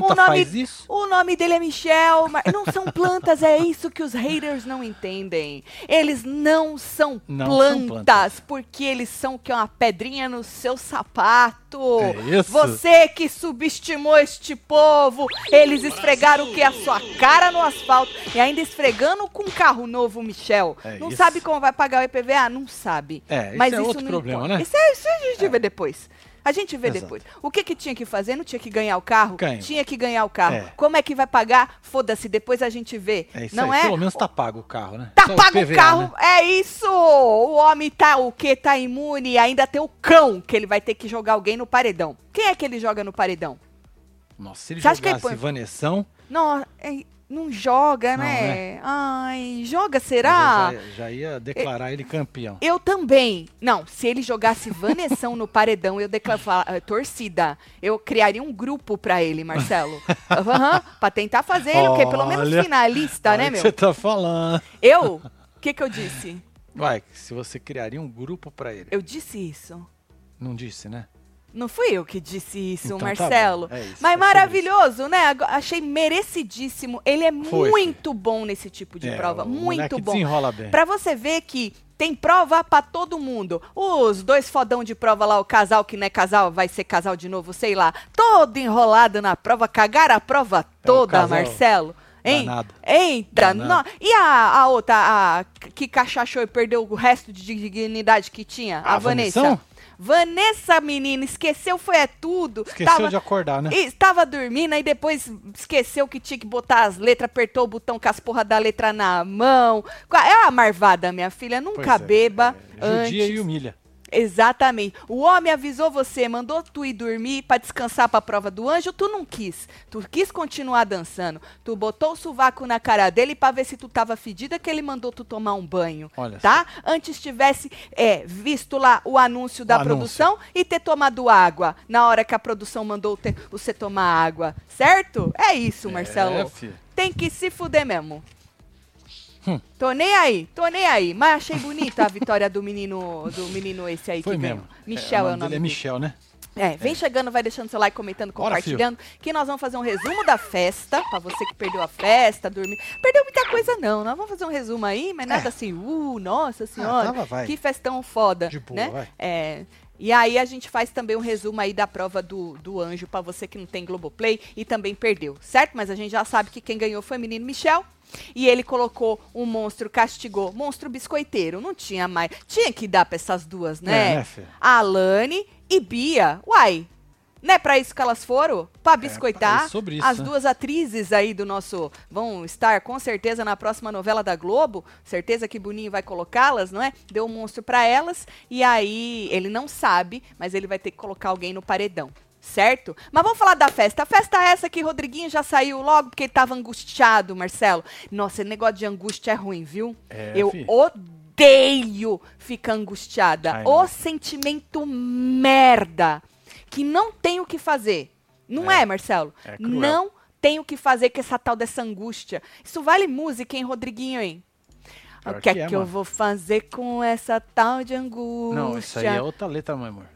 Planta o nome, faz isso? O nome dele é Michel, mas não são plantas, é isso que os haters não entendem. Eles não são, Não são plantas, plantas. porque eles são que é uma pedrinha no seu sapato. É isso. Você que subestimou este povo, eles esfregaram o que? A sua cara no asfalto e ainda esfregando com um carro novo, Michel. É não isso. sabe como vai pagar o IPVA? Não sabe. É, isso Mas é isso outro problema, importa. né? Isso, é, isso a gente vê depois. A gente vê Exato. depois. O que que tinha que fazer? Não tinha que ganhar o carro? Ganha. Tinha que ganhar o carro. É. Como é que vai pagar? Foda-se, depois a gente vê. É isso não aí. é? Pelo menos tá pago o carro, né? Tá Só pago o PVA, carro, né? é isso! O homem tá o quê? Tá imune e ainda tem o cão, que ele vai ter que jogar alguém no paredão. Quem é que ele joga no paredão? Nossa, se ele Você jogasse põe- Vanessão, Não, é, não joga, Não, né? Ai, joga, eu será? já, já ia declarar ele campeão. Eu também. Não, se ele jogasse Vanessão no paredão, eu declarava torcida. Eu criaria um grupo pra ele, Marcelo. Aham, pra tentar fazer ele o quê? Pelo menos Olha, finalista, Olha né, o que meu? você tá falando. Eu? O que que eu disse? Vai, se você criaria um grupo pra ele. Eu disse isso. Não disse, né? Não fui eu que disse isso, Então tá Marcelo. bom, é isso, é Mas sobre maravilhoso, né? Achei merecidíssimo. Ele é Foi, muito bom nesse tipo de É, prova. Muito bom. desenrola bem. Pra você ver que tem prova pra todo mundo. Os dois fodão de prova lá, o casal que não é casal, vai ser casal de novo, sei lá. Todo enrolado na prova, cagaram a prova toda, É Marcelo. Hein? danado. Eita, Danado. nó- e a, a outra, a que cachachou e perdeu o resto de dignidade que tinha? A, A Vanessa. Vanessão? Vanessa, menina, esqueceu, foi é tudo. Esqueceu Tava- de acordar, né? Estava dormindo, aí depois esqueceu que tinha que botar as letras, apertou o botão com as porra da letra na mão. É uma marvada, minha filha. Nunca Pois é, beba é, antes. Judia e humilha. Exatamente. O homem avisou você, mandou tu ir dormir pra descansar pra prova do anjo, tu não quis. Tu quis continuar dançando. Tu botou o sovaco na cara dele pra ver se tu tava fedida que ele mandou tu tomar um banho. Olha tá? Antes tivesse é, visto lá o anúncio da O anúncio. produção e ter tomado água na hora que a produção mandou te- você tomar água. Certo? É isso, Marcelo. É. Tem que se fuder mesmo. Hum. Tô nem aí, tô nem aí. Mas achei bonita a vitória do menino, do menino esse aí Foi que mesmo. ganhou. Michel é, o nome dele. É. Michel, né? É, vem chegando, vai deixando seu like, comentando, Bora, compartilhando, que nós vamos fazer um resumo da festa, pra você que perdeu a festa, dormiu. Perdeu muita coisa não, nós vamos fazer um resumo aí, mas nada assim, uh, nossa senhora, É. tava, que festão foda, De boa, né? vai. É, e aí a gente faz também um resumo aí da prova do, do anjo pra você que não tem Globoplay e também perdeu, certo? Mas a gente já sabe que quem ganhou foi o menino Michel. E ele colocou um monstro, castigou. Monstro biscoiteiro. Não tinha mais. Tinha que dar pra essas duas, né? É, né, filha? Alane e Bia. Uai, não é pra isso que elas foram? Pra biscoitar? é sobre isso, As né? duas atrizes aí do nosso. vão estar com certeza na próxima novela da Globo. Certeza que Boninho vai colocá-las, não é? Deu um monstro pra elas. E aí, ele não sabe, mas ele vai ter que colocar alguém no paredão. Certo? Mas vamos falar da festa. A festa é essa que Rodriguinho já saiu logo porque ele tava angustiado, Marcelo. Nossa, esse negócio de angústia é ruim, viu? É, Eu fi. odeio ficar angustiada. Ai, o não. sentimento merda que não tem o que fazer. Não é, É. Marcelo? É não tem o que fazer com essa tal dessa angústia. Isso vale música, hein, Rodriguinho, hein? Pior o que é que é, que eu vou fazer com essa tal de angústia? Não, isso aí é outra letra, meu amor.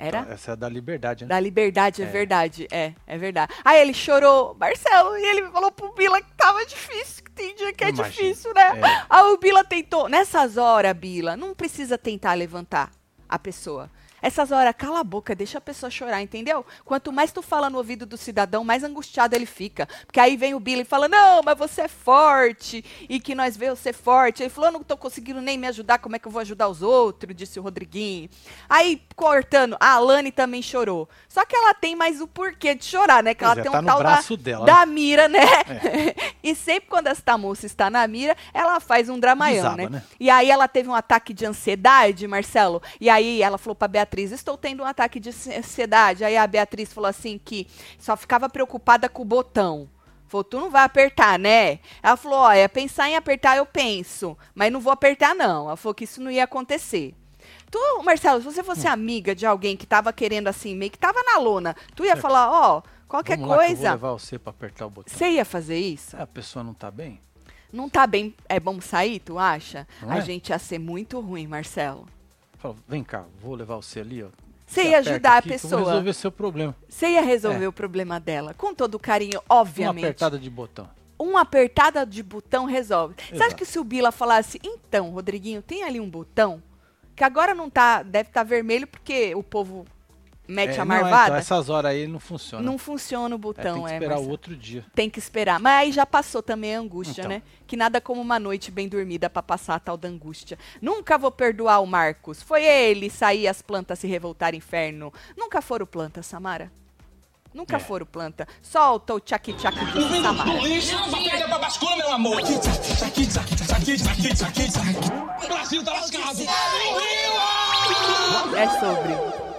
É Era? da- essa é da liberdade, né? Da liberdade, é, É. verdade. É, é verdade. Aí ele chorou, Marcelo, e ele falou pro Bila que tava difícil, que tem dia que é Imagina. difícil, né? É. Aí o Bila tentou. Nessas horas, Bila, não precisa tentar levantar a pessoa. Essas horas, cala a boca, deixa a pessoa chorar, entendeu? Quanto mais tu fala no ouvido do cidadão, mais angustiado ele fica. Porque aí vem o Bila e fala, não, mas você é forte, e que nós vemos você forte. Ele falou, eu não tô conseguindo nem me ajudar, como é que eu vou ajudar os outros? Disse o Rodriguinho. Aí, cortando, a Alane também chorou. Só que ela tem mais o porquê de chorar, né? Que ela é, tem tá um tal da, dela, da mira, né? É. e sempre quando esta moça está na mira, ela faz um dramaião, Desaba, né? né? E aí ela teve um ataque de ansiedade, Marcelo. E aí ela falou pra Beatriz: Estou tendo um ataque de ansiedade. Aí a Beatriz falou assim que só ficava preocupada com o botão. Falou, tu não vai apertar, né? Ela falou, olha, pensar em apertar eu penso, mas não vou apertar não. Ela falou que isso não ia acontecer. Tu, Marcelo, se você fosse amiga de alguém que tava querendo assim, meio que tava na lona, tu ia falar, ó, qualquer Vamos lá que eu coisa, levar você pra apertar o botão. você ia fazer isso? A pessoa não tá bem? Não tá bem, é bom sair, tu acha? Não a é? gente ia ser muito ruim, Marcelo. Fala, vem cá, vou levar você ali, ó. Você ia ajudar a pessoa. resolver seu problema. Você ia resolver É. o problema dela. Com todo carinho, Uma obviamente. apertada de botão. uma apertada de botão resolve. Você acha Exato. que se o Bila falasse, então, Rodriguinho, tem ali um botão que agora não tá, deve estar vermelho porque o povo mete É, a não, é, marvada? então, essas horas aí não funciona. Não funciona o É, botão, tem que é, esperar o Marcelo. outro dia. Tem que esperar. Mas aí já passou também a angústia, Então. né? Que nada como uma noite bem dormida pra passar a tal da angústia. Nunca vou perdoar o Marcos. Foi ele sair as plantas se revoltar inferno. Nunca foram planta, Samara. Nunca É. foram planta. Solta o tchaki-tchaki de Samara. lixo, só perde pra bascula, meu amor. O Brasil tá lascado. É sobre.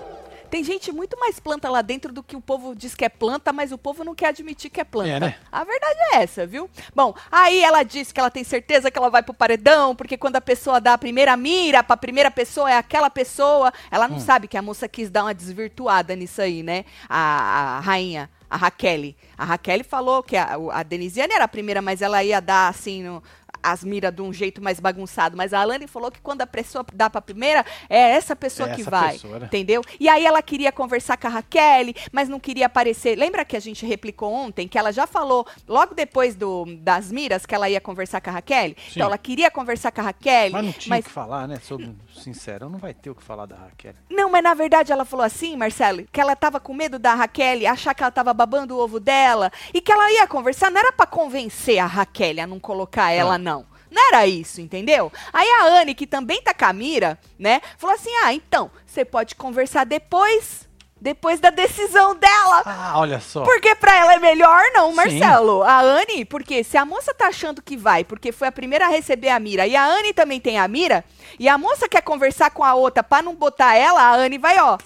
Tem gente muito mais planta lá dentro do que o povo diz que é planta, mas o povo não quer admitir que é planta. É, né? A verdade é essa, viu? Bom, aí ela disse que ela tem certeza que ela vai pro paredão, porque quando a pessoa dá a primeira mira pra primeira pessoa, é aquela pessoa. Ela Hum. não sabe que a moça quis dar uma desvirtuada nisso aí, né? A, a rainha. A Raquel. A Raquel falou que a, a Denisiane era a primeira, mas ela ia dar assim no- as miras de um jeito mais bagunçado. Mas a Alane falou que quando a pessoa dá pra primeira, é essa pessoa É que essa vai. pessoa, né? Entendeu? E aí ela queria conversar com a Raquel, mas não queria aparecer. Lembra que a gente replicou ontem que ela já falou, logo depois do, das miras, que ela ia conversar com a Raquel? Então ela queria conversar com a Raquel. Mas não tinha mas- o que falar, né? Sobre Sincerão, não vai ter o que falar da Raquel. Não, mas na verdade ela falou assim, Marcelo, que ela tava com medo da Raquel achar que ela tava babando o ovo dela e que ela ia conversar, não era pra convencer a Raquel a não colocar ela, Ah. não. Não era isso, entendeu? Aí a Anne, que também tá com a mira, né, falou assim: ah, então, você pode conversar depois, depois da decisão dela. Ah, olha só. Porque pra ela é melhor não, Sim. Marcelo. A Anne, porque se a moça tá achando que vai, porque foi a primeira a receber a mira, e a Anne também tem a mira, e a moça quer conversar com a outra pra não botar ela, a Anne vai, ó.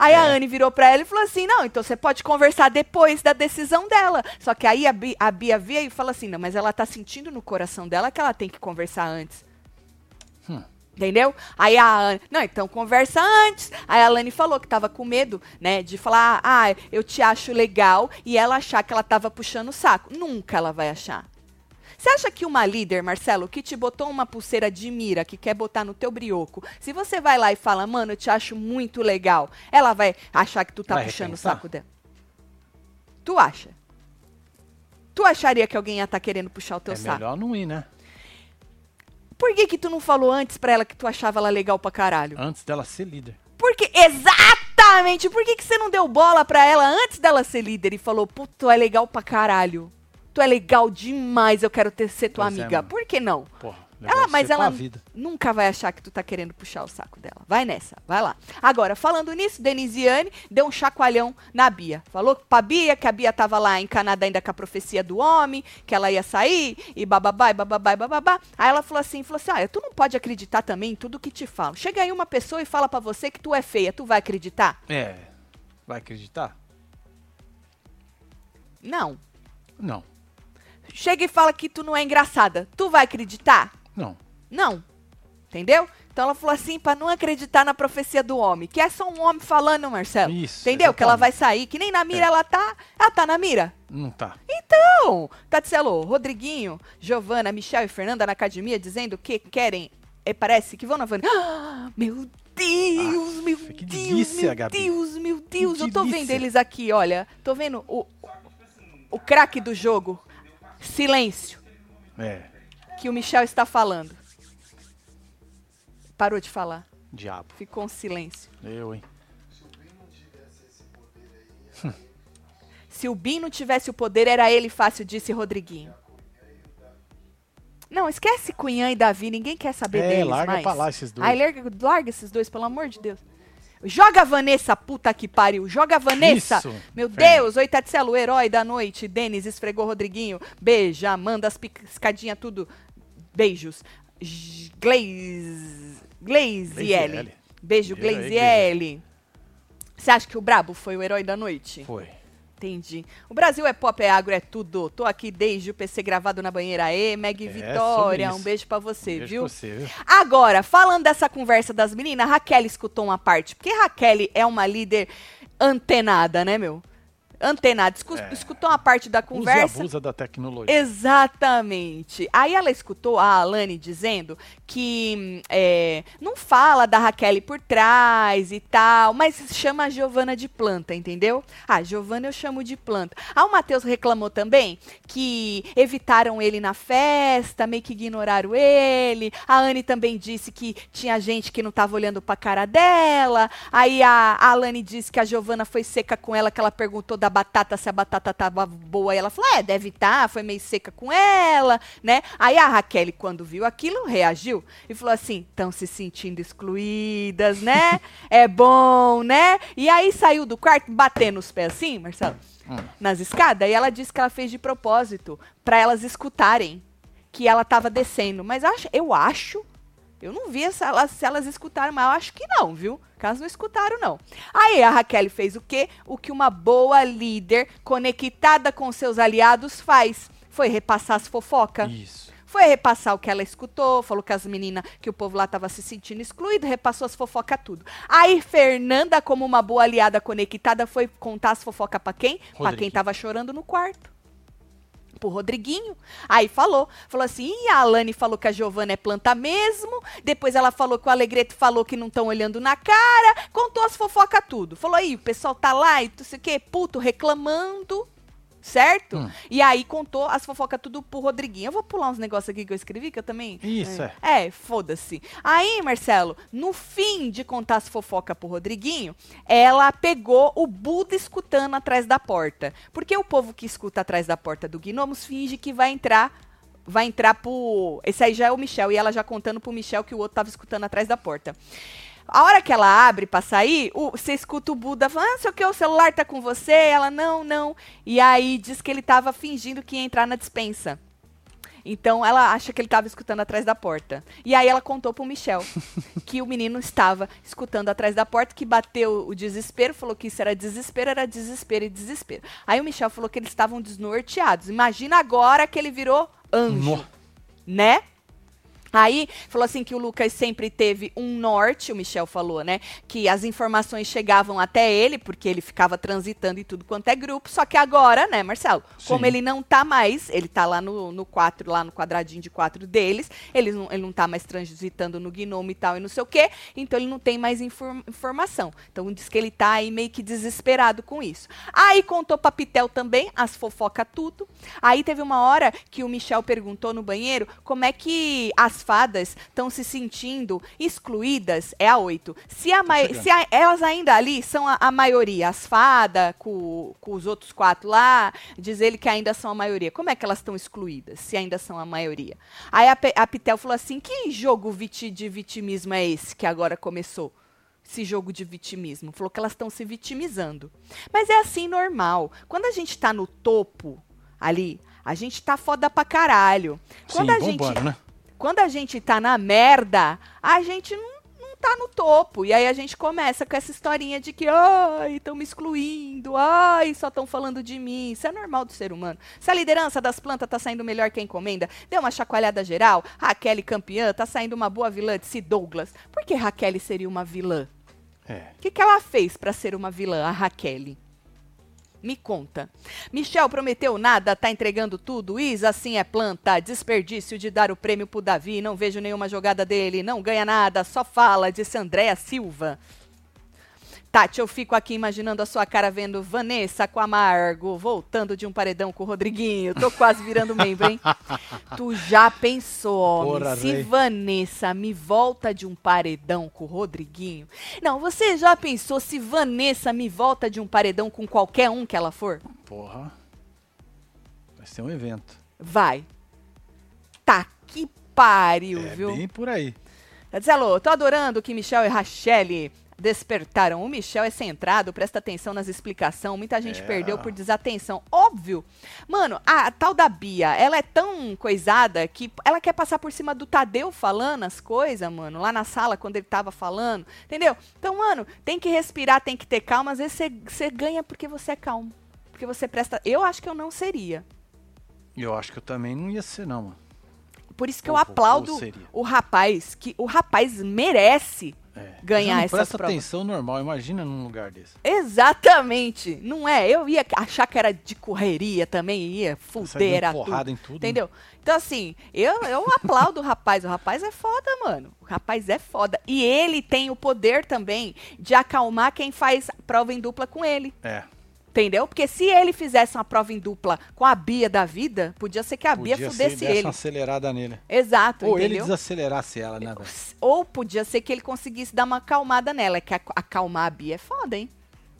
Aí a É. Anne virou pra ela e falou assim: não, então você pode conversar depois da decisão dela. Só que aí a, Bi- a Bia via e fala assim: não, mas ela tá sentindo no coração dela que ela tem que conversar antes. Hum. Entendeu? Aí a Anne, não, então conversa antes. Aí a Lani falou que tava com medo, né, de falar, ah, eu te acho legal, e ela achar que ela tava puxando o saco. Nunca ela vai achar. Você acha que uma líder, Marcelo, que te botou uma pulseira de mira, que quer botar no teu brioco, se você vai lá e fala, mano, eu te acho muito legal, ela vai achar que tu tá Vai puxando repensar? o saco dela? Tu acha? Tu acharia que alguém ia estar querendo puxar o teu É saco? melhor não ir, né? Por que que tu não falou antes pra ela que tu achava ela legal pra caralho? Antes dela ser líder. Porque, exatamente, por que, que você não deu bola pra ela antes dela ser líder e falou, pô, tu é legal pra caralho. Tu é legal demais, eu quero ter, ser tua Pois é, amiga. mano. Por que não? Porra, levar Ela, mas ela vida. nunca vai achar que tu tá querendo puxar o saco dela. Vai nessa, vai lá. Agora, falando nisso, Denisiane deu um chacoalhão na Bia. Falou pra Bia que a Bia tava lá em Canadá ainda com a profecia do homem, que ela ia sair, e bababá, e bababá, e bababá. Aí ela falou assim, falou assim, ah, tu não pode acreditar também em tudo que te falam. Chega aí uma pessoa e fala pra você que tu é feia, tu vai acreditar? É. Vai acreditar? Não. Não. Chega e fala que tu não é engraçada, tu vai acreditar? Não. Não. Entendeu? Então ela falou assim, pra não acreditar na profecia do homem, que é só um homem falando, Marcelo. Isso, Entendeu? Que ela vai exatamente. sair, que nem na mira É. ela tá. Ela tá na mira. Não tá. Então, Tatselo, Rodriguinho, Giovana, Michel e Fernanda na academia dizendo que querem, é, parece que vão na van. Ah, meu Deus, meu que Deus, delícia, meu Gabi. Deus, meu Deus. Que Eu tô vendo delícia. eles aqui, olha. Tô vendo o, o craque do jogo. Silêncio É. que o Michel está falando. Parou de falar. Diabo. Ficou um silêncio. Eu, hein? Se o Bin não tivesse o poder, era ele fácil, disse Rodriguinho. Não, esquece Cunhã e Davi, ninguém quer saber É, deles larga mais. pra lá esses dois. Ai, larga, larga esses dois, pelo amor de Deus. Joga a Vanessa, puta que pariu. Joga a Vanessa. Isso, Meu Fernanda. Deus, oi Tatselo, herói da noite. Denis esfregou Rodriguinho. Beija, manda as piscadinhas tudo. Beijos. J- Glaze. Beijo, Herói, Glaziele. Você acha que o Brabo foi o herói da noite? Foi. Entendi. O Brasil é pop, é agro, é tudo. Tô aqui desde o PC gravado na banheira. Aê, Meg É, Vitória. Um beijo pra você, Beijo viu? pra você, viu? Agora, falando dessa conversa das meninas, Raquel escutou uma parte. Porque Raquel é uma líder antenada, né, meu? Antenada, escu- É. escutou uma parte da conversa. abusa da tecnologia. Exatamente. Aí ela escutou a Alane dizendo que é, não fala da Raquel por trás e tal, mas chama a Giovana de planta, entendeu? Ah, Giovana eu chamo de planta. Ah, o Matheus reclamou também que evitaram ele na festa, meio que ignoraram ele. A Anne também disse que tinha gente que não tava olhando pra cara dela. Aí a, a Alane disse que a Giovana foi seca com ela, que ela perguntou da batata se a batata tava boa. E ela falou: é, deve estar, foi meio seca com ela, né? Aí a Raquel, quando viu aquilo, reagiu e falou assim: estão se sentindo excluídas, né? é bom, né? E aí saiu do quarto batendo os pés assim, Marcelo, nas escadas. E ela disse que ela fez de propósito para elas escutarem que ela tava descendo. Mas acho, eu acho eu não vi se elas, se elas escutaram, mas eu acho que não, viu? Caso não escutaram, não. Aí a Raquel fez o quê? O que uma boa líder conectada com seus aliados faz. Foi repassar as fofocas. Isso. Foi repassar o que ela escutou, falou que as meninas, que o povo lá tava se sentindo excluído, repassou as fofocas tudo. Aí Fernanda, como uma boa aliada conectada, foi contar as fofocas pra quem? Pra quem Rodriguinho. tava chorando no quarto. Pro Rodriguinho. Aí falou, falou assim, e a Alane falou que a Giovana é planta mesmo, depois ela falou que o Alegreto falou que não estão olhando na cara, contou as fofocas tudo. Falou aí, o pessoal tá lá e não sei o quê, puto, reclamando, certo? Hum. E aí contou as fofocas tudo pro Rodriguinho. Eu vou pular uns negócios aqui que eu escrevi, que eu também... Isso, é. É, foda-se. Aí, Marcelo, no fim de contar as fofocas pro Rodriguinho, ela pegou o Buda escutando atrás da porta. Porque o povo que escuta atrás da porta do Gnomos finge que vai entrar. Vai entrar pro. Esse aí já é o Michel. E ela já contando pro Michel que o outro tava escutando atrás da porta. A hora que ela abre pra sair, o- você escuta o Buda falando, ah, sei o que, o celular tá com você? Ela, não, não. E aí diz que ele tava fingindo que ia entrar na dispensa. Então ela acha que ele estava escutando atrás da porta. E aí ela contou pro Michel que o menino estava escutando atrás da porta, que bateu o desespero, falou que isso era desespero, era desespero e desespero. Aí o Michel falou que eles estavam desnorteados. Imagina agora que ele virou anjo, No- né? Aí falou assim que o Lucas sempre teve um norte, o Michel falou, né? Que as informações chegavam até ele, porque ele ficava transitando em tudo quanto é grupo. Só que agora, né, Marcelo? Como Sim. ele não tá mais, ele tá lá no, no 4, lá no quadradinho de quatro deles, ele não, ele não tá mais transitando no Gnome e tal e não sei o quê, então ele não tem mais infor- informação. Então diz que ele tá aí meio que desesperado com isso. Aí contou pra Pitel também, as fofoca tudo. Aí teve uma hora que o Michel perguntou no banheiro como é que as fadas estão se sentindo excluídas, é a 8. Se, a se a- elas ainda ali são a, a maioria, as fadas com, com os outros quatro lá, diz ele que ainda são a maioria. Como é que elas estão excluídas, se ainda são a maioria? Aí a, a Pitel falou assim, que jogo viti- de vitimismo é esse que agora começou? esse jogo de vitimismo. Falou que elas estão se vitimizando. Mas é assim normal. Quando a gente tá no topo ali, a gente tá foda pra caralho. Quando Sim, a gente bombando, né? Quando a gente tá na merda, a gente não, não tá no topo. E aí a gente começa com essa historinha de que, ai, estão me excluindo, ai, só estão falando de mim. Isso é normal do ser humano. Se a liderança das plantas tá saindo melhor que a encomenda, deu uma chacoalhada geral, Raquel campeã, tá saindo uma boa vilã de C. Douglas. Por que Raquel seria uma vilã? É. O que, que ela fez pra ser uma vilã, a Raquel? Me conta. Michel prometeu nada, tá entregando tudo. Isa, assim é planta. Desperdício de dar o prêmio pro Davi. Não vejo nenhuma jogada dele. Não ganha nada, só fala, disse Andréa Silva. Tati, eu fico aqui imaginando a sua cara vendo Vanessa com Amargo, voltando de um paredão com o Rodriguinho. Tô quase virando membro, hein? tu já pensou, homem, Porra, se véi. Vanessa me volta de um paredão com o Rodriguinho? Não, você já pensou se Vanessa me volta de um paredão com qualquer um que ela for? Porra. Vai ser um evento. Vai. Tá que pariu, É viu? bem por aí. Tadzelo, tô adorando que Michel e Rachelle despertaram. O Michel é centrado, presta atenção nas explicações. Muita gente É. perdeu por desatenção. Óbvio. Mano, a tal da Bia, ela é tão coisada que ela quer passar por cima do Tadeu falando as coisas, mano, lá na sala quando ele tava falando. Entendeu? Então, mano, tem que respirar, tem que ter calma. Às vezes você- ganha porque você é calmo. Porque você presta. Eu acho que eu não seria. Eu acho que eu também não ia ser, não, mano. Por isso que eu Ou- aplaudo o rapaz, que o rapaz merece É. ganhar não essas presta atenção normal, imagina num lugar desse. Exatamente. Não é? Eu ia achar que era de correria também, ia fuder, porrada tudo. em tudo. né? Entendeu? Então, assim, eu, eu aplaudo o rapaz. O rapaz é foda, mano. O rapaz é foda. E ele tem o poder também de acalmar quem faz prova em dupla com ele. É. Entendeu? Porque se ele fizesse uma prova em dupla com a Bia da vida, podia ser que a Bia Podia ser fudesse desse ele. uma acelerada nele. Exato, Ou ele entendeu? desacelerasse ela, né? Ou podia ser que ele conseguisse dar uma acalmada nela. É que ac- acalmar a Bia é foda, hein?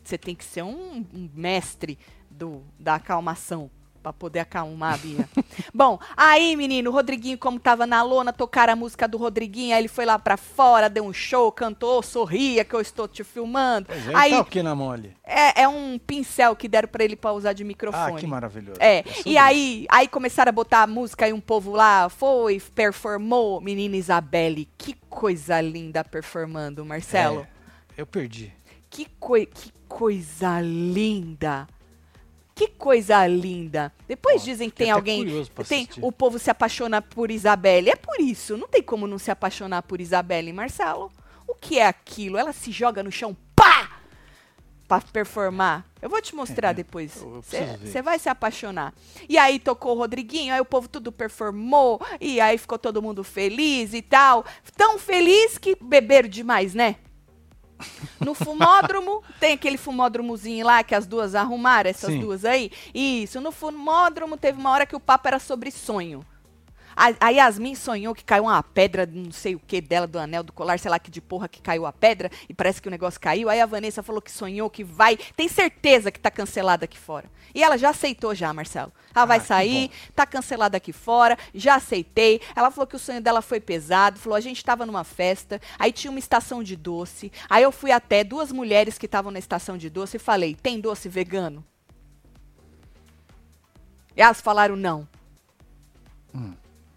Você tem que ser um, um mestre do, da acalmação pra poder acalmar a Bia. Bom, aí, menino, o Rodriguinho, como tava na lona, tocaram a música do Rodriguinho, aí ele foi lá pra fora, deu um show, cantou, sorria que eu estou te filmando. Pois é, aí tá o que na mão ali? é, é um pincel que deram pra ele pra usar de microfone. Ah, que maravilhoso. É, e aí, aí começaram a botar a música e um povo lá foi, performou. Menina Isabelle, que coisa linda performando, Marcelo. É, eu perdi. Que, coi que coisa linda. Que coisa linda. Depois Ó, dizem que fiquei tem alguém. Tem, assistir. o povo se apaixona por Isabelle. É por isso. Não tem como não se apaixonar por Isabelle, Marcelo. O que é aquilo? Ela se joga no chão, pá! Pra performar. Eu vou te mostrar depois. preciso ver Você vai se apaixonar. E aí tocou o Rodriguinho, aí o povo tudo performou, e aí ficou todo mundo feliz e tal. Tão feliz que beberam demais, né? No fumódromo, tem aquele fumódromozinho lá que as duas arrumaram, essas Sim. duas aí. Isso, no fumódromo teve uma hora que o papo era sobre sonho. A, a Yasmin sonhou que caiu uma pedra, não sei o que dela, do anel, do colar, sei lá que de porra que caiu a pedra, e parece que o negócio caiu. Aí a Vanessa falou que sonhou que vai, tem certeza que tá cancelada aqui fora. E ela já aceitou já, Marcelo. Ela vai Ah, que sair, tá cancelada aqui fora, já aceitei. Ela falou que o sonho dela foi pesado, falou, a gente tava numa festa, aí tinha uma estação de doce, aí eu fui até duas mulheres que estavam na estação de doce e falei, tem doce vegano? E elas falaram não.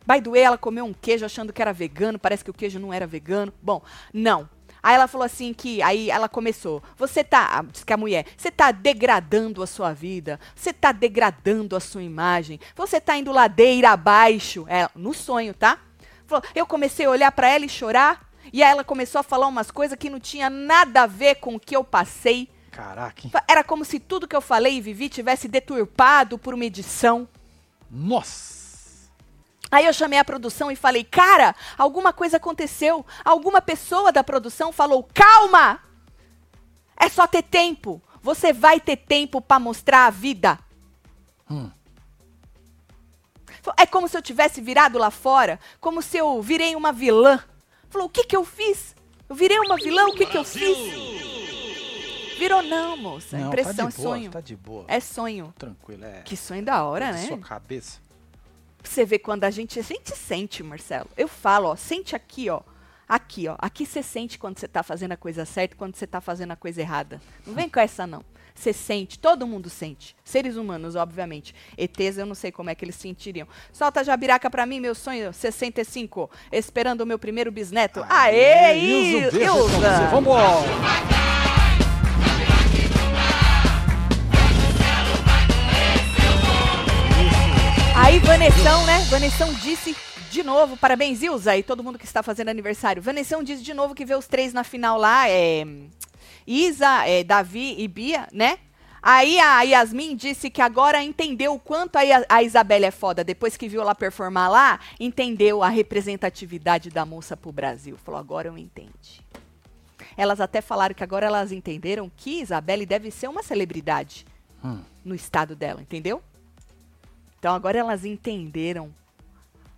By the way, ela comeu um queijo achando que era vegano, parece que o queijo não era vegano. Bom, não. Aí ela falou assim que, aí ela começou, você tá, ah, disse que a mulher, você tá degradando a sua vida, você tá degradando a sua imagem, você tá indo ladeira abaixo, é, no sonho, tá? Falou, eu comecei a olhar pra ela e chorar, e aí ela começou a falar umas coisas que não tinha nada a ver com o que eu passei. Caraca, hein? Era como se tudo que eu falei e vivi tivesse deturpado por uma edição. Nossa! Aí eu chamei a produção e falei, cara, alguma coisa aconteceu. Alguma pessoa da produção falou, calma! É só ter tempo. Você vai ter tempo pra mostrar a vida. Hum. É como se eu tivesse virado lá fora, como se eu virei uma vilã. Falou, o que que eu fiz? Eu virei uma vilã, o que que eu fiz? Virou não, moça. Não, Impressão, tá de é boa, sonho. Tá de boa. É sonho. Tranquilo, é. Que sonho da hora, né? sua cabeça. Pra Você vê quando a gente, a gente sente, Marcelo. Eu falo, ó, sente aqui, ó. Aqui, ó. Aqui você sente quando você tá fazendo a coisa certa e quando você tá fazendo a coisa errada. Não vem com essa, não. Você sente, todo mundo sente. Seres humanos, obviamente. ETs, eu não sei como é que eles sentiriam. Solta a jabiraca pra mim, meu sonho 65. Esperando o meu primeiro bisneto. Aê, Ilza, pra Ilza! você. Vambora! Vanessão, né? Vanessão disse de novo, parabéns, Ilza, e todo mundo que está fazendo aniversário. Vanessão disse de novo que vê os três na final lá, é, Isa, é, Davi e Bia, né? Aí a Yasmin disse que agora entendeu o quanto a, a Isabelle é foda. Depois que viu ela performar lá, entendeu a representatividade da moça pro Brasil. Falou, agora eu entendi. Elas até falaram que agora elas entenderam que Isabelle deve ser uma celebridade Hum. no estado dela, entendeu? Então agora elas entenderam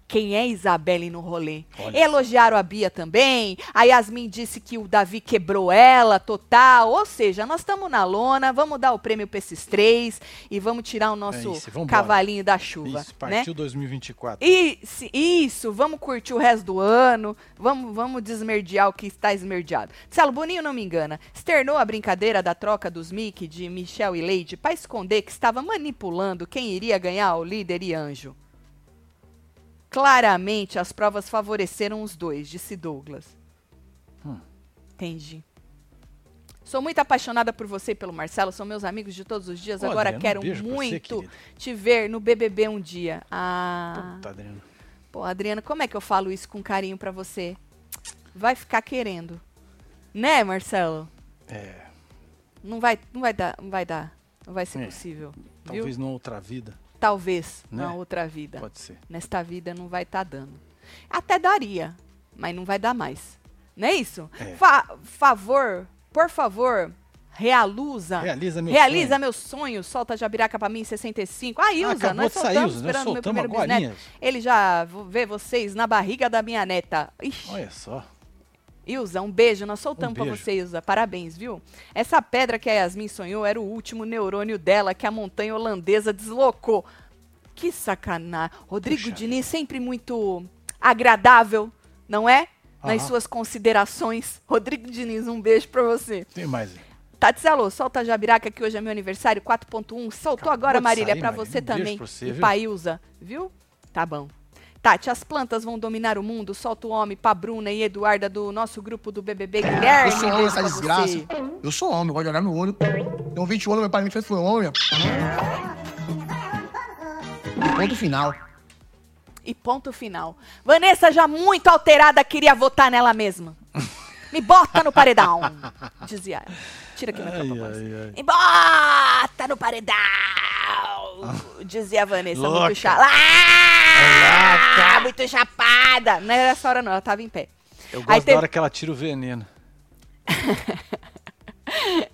quem é Isabelle no rolê. Olha Elogiaram a Bia também. A Yasmin disse que o Davi quebrou ela total. Ou seja, nós estamos na lona, vamos dar o prêmio para esses três e vamos tirar o nosso isso, vambora. cavalinho da chuva. Isso, né? partiu 2024. Isso, isso, vamos curtir o resto do ano, vamos, vamos desmerdear o que está esmerdeado. Celo Boninho não me engana, externou a brincadeira da troca dos Mickey de Michel e Lady para esconder que estava manipulando quem iria ganhar o líder e anjo. Claramente, as provas favoreceram os dois, disse Douglas. Hum. Entendi. Sou muito apaixonada por você e pelo Marcelo, são meus amigos de todos os dias. Ô, Agora Adriana, um quero você, muito querida. te ver no BBB um dia. Ah. Puta, Adriano. Pô, Adriana, como é que eu falo isso com carinho pra você? Vai ficar querendo. Né, Marcelo? É, Não vai, não vai dar, não vai dar. Não vai ser É. possível. Viu? talvez numa outra vida. Talvez Né? na outra vida. Pode ser. Nesta vida não vai estar dando. Até daria, mas não vai dar mais. Não é isso? É. Fa- favor, por favor, realuza. Realiza meu Realiza sonho. meu sonho. Solta a jabiraca pra mim, 65. Ah, Ilza, nós de sair, soltamos Ilza, nós esperando meu soltamos primeiro bisneto. Ele já vê vocês na barriga da minha neta. Ixi. Olha só. Ilza, um beijo. Nós soltamos Um pra beijo. você, Ilza. Parabéns, viu? Essa pedra que a Yasmin sonhou era o último neurônio dela que a montanha holandesa deslocou. Que sacanagem. Rodrigo Puxa Diniz sempre muito agradável, não é? Nas suas considerações. Rodrigo Diniz, um beijo pra você. Tem mais. aí. Tati Alô, solta a Jabiraca que hoje é meu aniversário, 4.1. Soltou Acabou agora, Marília, Marília. você Um também. pra você, e viu? pra Ilza, viu? Tá bom. Tati, as plantas vão dominar o mundo. Solta o homem pra Bruna e Eduarda do nosso grupo do BBB. Guilherme, Eu sou homem, essa desgraça. você. Eu sou homem, gosto de olhar no olho. Tenho 20 anos, meu pai me fez foi homem. E ponto final. E ponto final. Vanessa, já muito alterada, queria votar nela mesma. Me bota no paredão, dizia ela. Tira aqui na Ai, ai, ai. Me bota no paredão, dizia a Vanessa, Louca. muito chapada. Ah, muito chapada. Não era essa hora não, ela tava em pé. Eu Aí gosto teve- da hora que ela tira o veneno.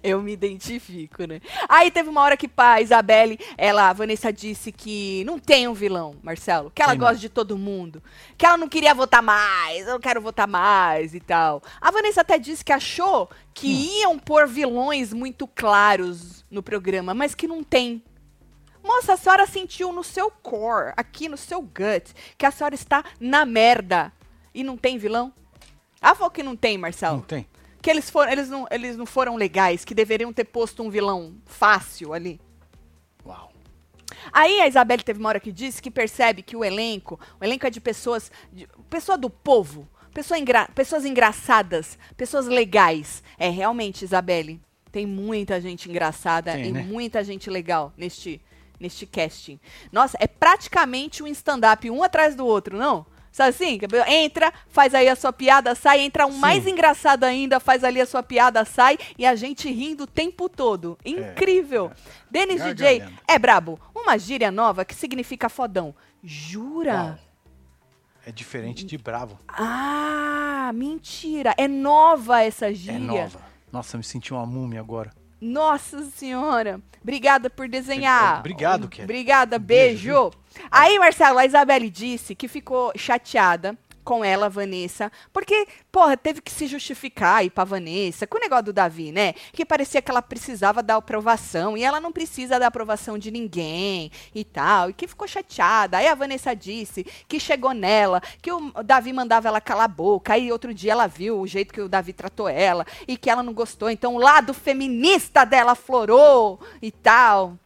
Eu me identifico, né? Aí teve uma hora que a Isabelle, ela, a Vanessa disse que não tem um vilão, Marcelo. Que ela não. gosta de todo mundo. Que ela não queria votar mais, eu não quero votar mais e tal. A Vanessa até disse que achou que Hum. iam pôr vilões muito claros no programa, mas que não tem. Moça, a senhora sentiu no seu core, aqui no seu gut, que a senhora está na merda. E não tem vilão? Ela falou que não tem, Marcelo Não tem? que eles foram, eles não, eles não foram legais, que deveriam ter posto um vilão fácil ali. Uau. Aí a Isabelle teve uma hora que disse que percebe que o elenco, o elenco é de pessoas, de, pessoa do povo, pessoa engra- pessoas engraçadas, pessoas legais. É realmente, Isabelle, tem muita gente engraçada Tem, e né? muita gente legal neste neste casting. Nossa, é praticamente um stand-up um atrás do outro, não? Sabe assim? Entra, faz aí a sua piada, sai, entra um Sim. mais engraçado ainda, faz ali a sua piada, sai, e a gente rindo o tempo todo. Incrível. Denis DJ é brabo. Uma gíria nova que significa fodão. Jura? Uau. É diferente de bravo. Ah, mentira. É nova essa gíria. É nova. Nossa, eu me senti uma múmia agora. Nossa senhora. Obrigada por desenhar. Obrigado, Kelly. Obrigada, beijo, beijo. Aí, Marcelo, a Isabelle disse que ficou chateada com ela, Vanessa, porque, porra, teve que se justificar aí pra Vanessa, com o negócio do Davi, né? Que parecia que ela precisava da aprovação, e ela não precisa da aprovação de ninguém e tal, e que ficou chateada. Aí a Vanessa disse que chegou nela, que o Davi mandava ela calar a boca, aí outro dia ela viu o jeito que o Davi tratou ela, e que ela não gostou, então o lado feminista dela florou e tal.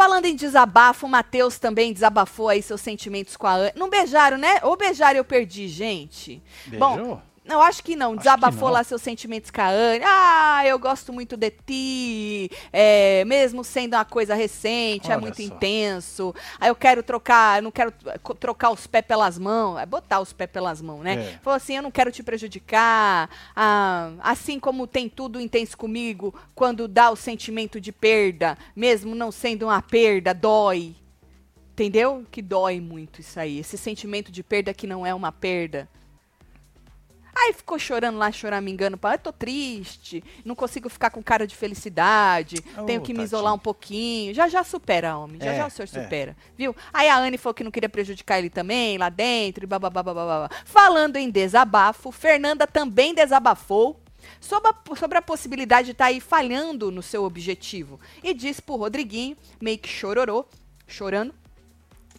Falando em desabafo, o Matheus também desabafou aí seus sentimentos com a Anne. Não beijaram, né? Ou beijaram eu perdi, gente. Bom, Não, acho que não. que Desabafou não. lá seus sentimentos com a Anne. Ah, eu gosto muito de ti. É, mesmo sendo uma coisa recente, é Olha muito só. intenso. Aí eu quero trocar, eu não quero trocar os pés pelas mãos. É botar os pés pelas mãos, né? É. Falou assim, eu não quero te prejudicar. Ah, assim como tem tudo intenso comigo, quando dá o sentimento de perda, mesmo não sendo uma perda, dói. Entendeu? Que dói muito isso aí. Esse sentimento de perda que não é uma perda. Aí ficou chorando lá, choramingando. Eu tô triste, não consigo ficar com cara de felicidade, Oh, tenho que me isolar um pouquinho. Já já supera, homem, já É, já o senhor é. supera, viu? Aí a Anne falou que não queria prejudicar ele também, lá dentro, e bababá, bababá. Falando em desabafo, Fernanda também desabafou sobre a, sobre a possibilidade de estar aí falhando no seu objetivo. E disse pro Rodriguinho, meio que chororô, chorando,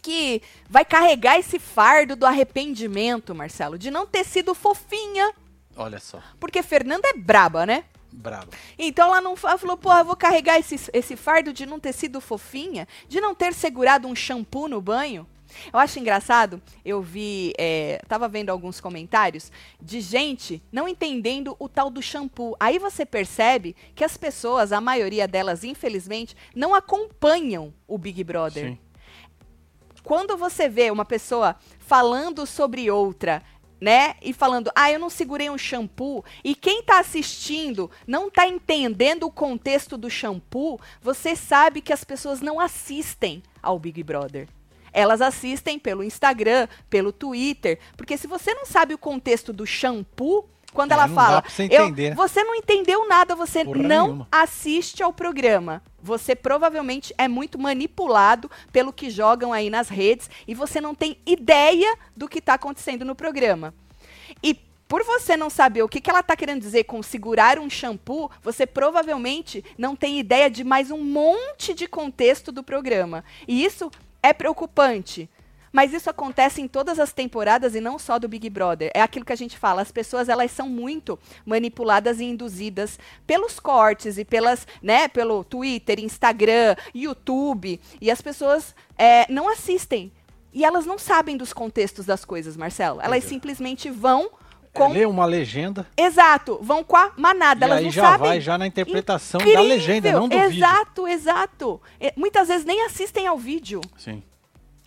que vai carregar esse fardo do arrependimento, Marcelo, de não ter sido fofinha, Olha só. porque Fernanda é braba, né? Bravo. Então ela não ela falou, porra, vou carregar esse, esse fardo de não ter sido fofinha, de não ter segurado um shampoo no banho. Eu acho engraçado, eu vi, é, tava vendo alguns comentários de gente não entendendo o tal do shampoo. Aí você percebe que as pessoas, a maioria delas, infelizmente, não acompanham o Big Brother Sim. Quando você vê uma pessoa falando sobre outra né? E falando, ah, eu não segurei um shampoo. E quem tá assistindo não tá entendendo o contexto do shampoo, você sabe que as pessoas não assistem ao Big Brother. Elas assistem pelo Instagram, pelo Twitter, porque se você não sabe o contexto do shampoo, quando É, ela fala, você eu- entender, né? você não entendeu nada, você Porra não nenhuma. assiste ao programa. Você provavelmente é muito manipulado pelo que jogam aí nas redes e você não tem ideia do que está acontecendo no programa. E por você não saber o que, que ela está querendo dizer com segurar um shampoo, você provavelmente não tem ideia de mais um monte de contexto do programa. E isso é preocupante. Mas isso acontece em todas as temporadas e não só do Big Brother. É aquilo que a gente fala, as pessoas elas são muito manipuladas e induzidas pelos cortes e pelas, né, pelo Twitter, Instagram, YouTube, e as pessoas é, não assistem. E elas não sabem dos contextos das coisas, Marcelo. Elas é. simplesmente vão É, com lê uma legenda Exato, vão com a manada, e elas aí não já sabem. vai já na interpretação da Incrível! legenda, não do vídeo. Exato, exato. Muitas vezes nem assistem ao vídeo. Sim.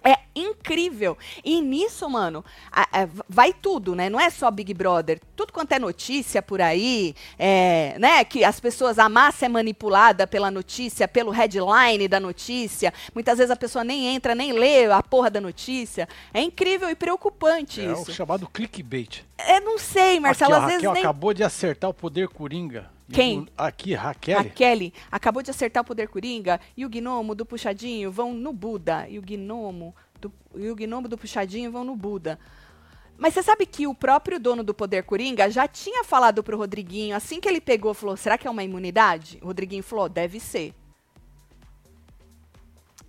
É incrível. E nisso, mano, a- a- vai tudo, né? Não é só Big Brother. Tudo quanto é notícia por aí, é, né? Que as pessoas, a massa é manipulada pela notícia, pelo headline da notícia. Muitas vezes a pessoa nem entra, nem lê a porra da notícia. É incrível e preocupante É o isso. chamado clickbait. Eu não sei, Marcelo, aqui, ó, às vezes Raquel nem. acabou de acertar o poder coringa. Quem? Aqui, Raquel. A Kelly acabou de acertar o poder coringa e o gnomo do puxadinho vão no Buda. E o gnomo do, e o gnomo do puxadinho vão no Buda. Mas você sabe que o próprio dono do poder coringa já tinha falado pro Rodriguinho, assim que ele pegou, falou: será que é uma imunidade? O Rodriguinho falou: deve ser.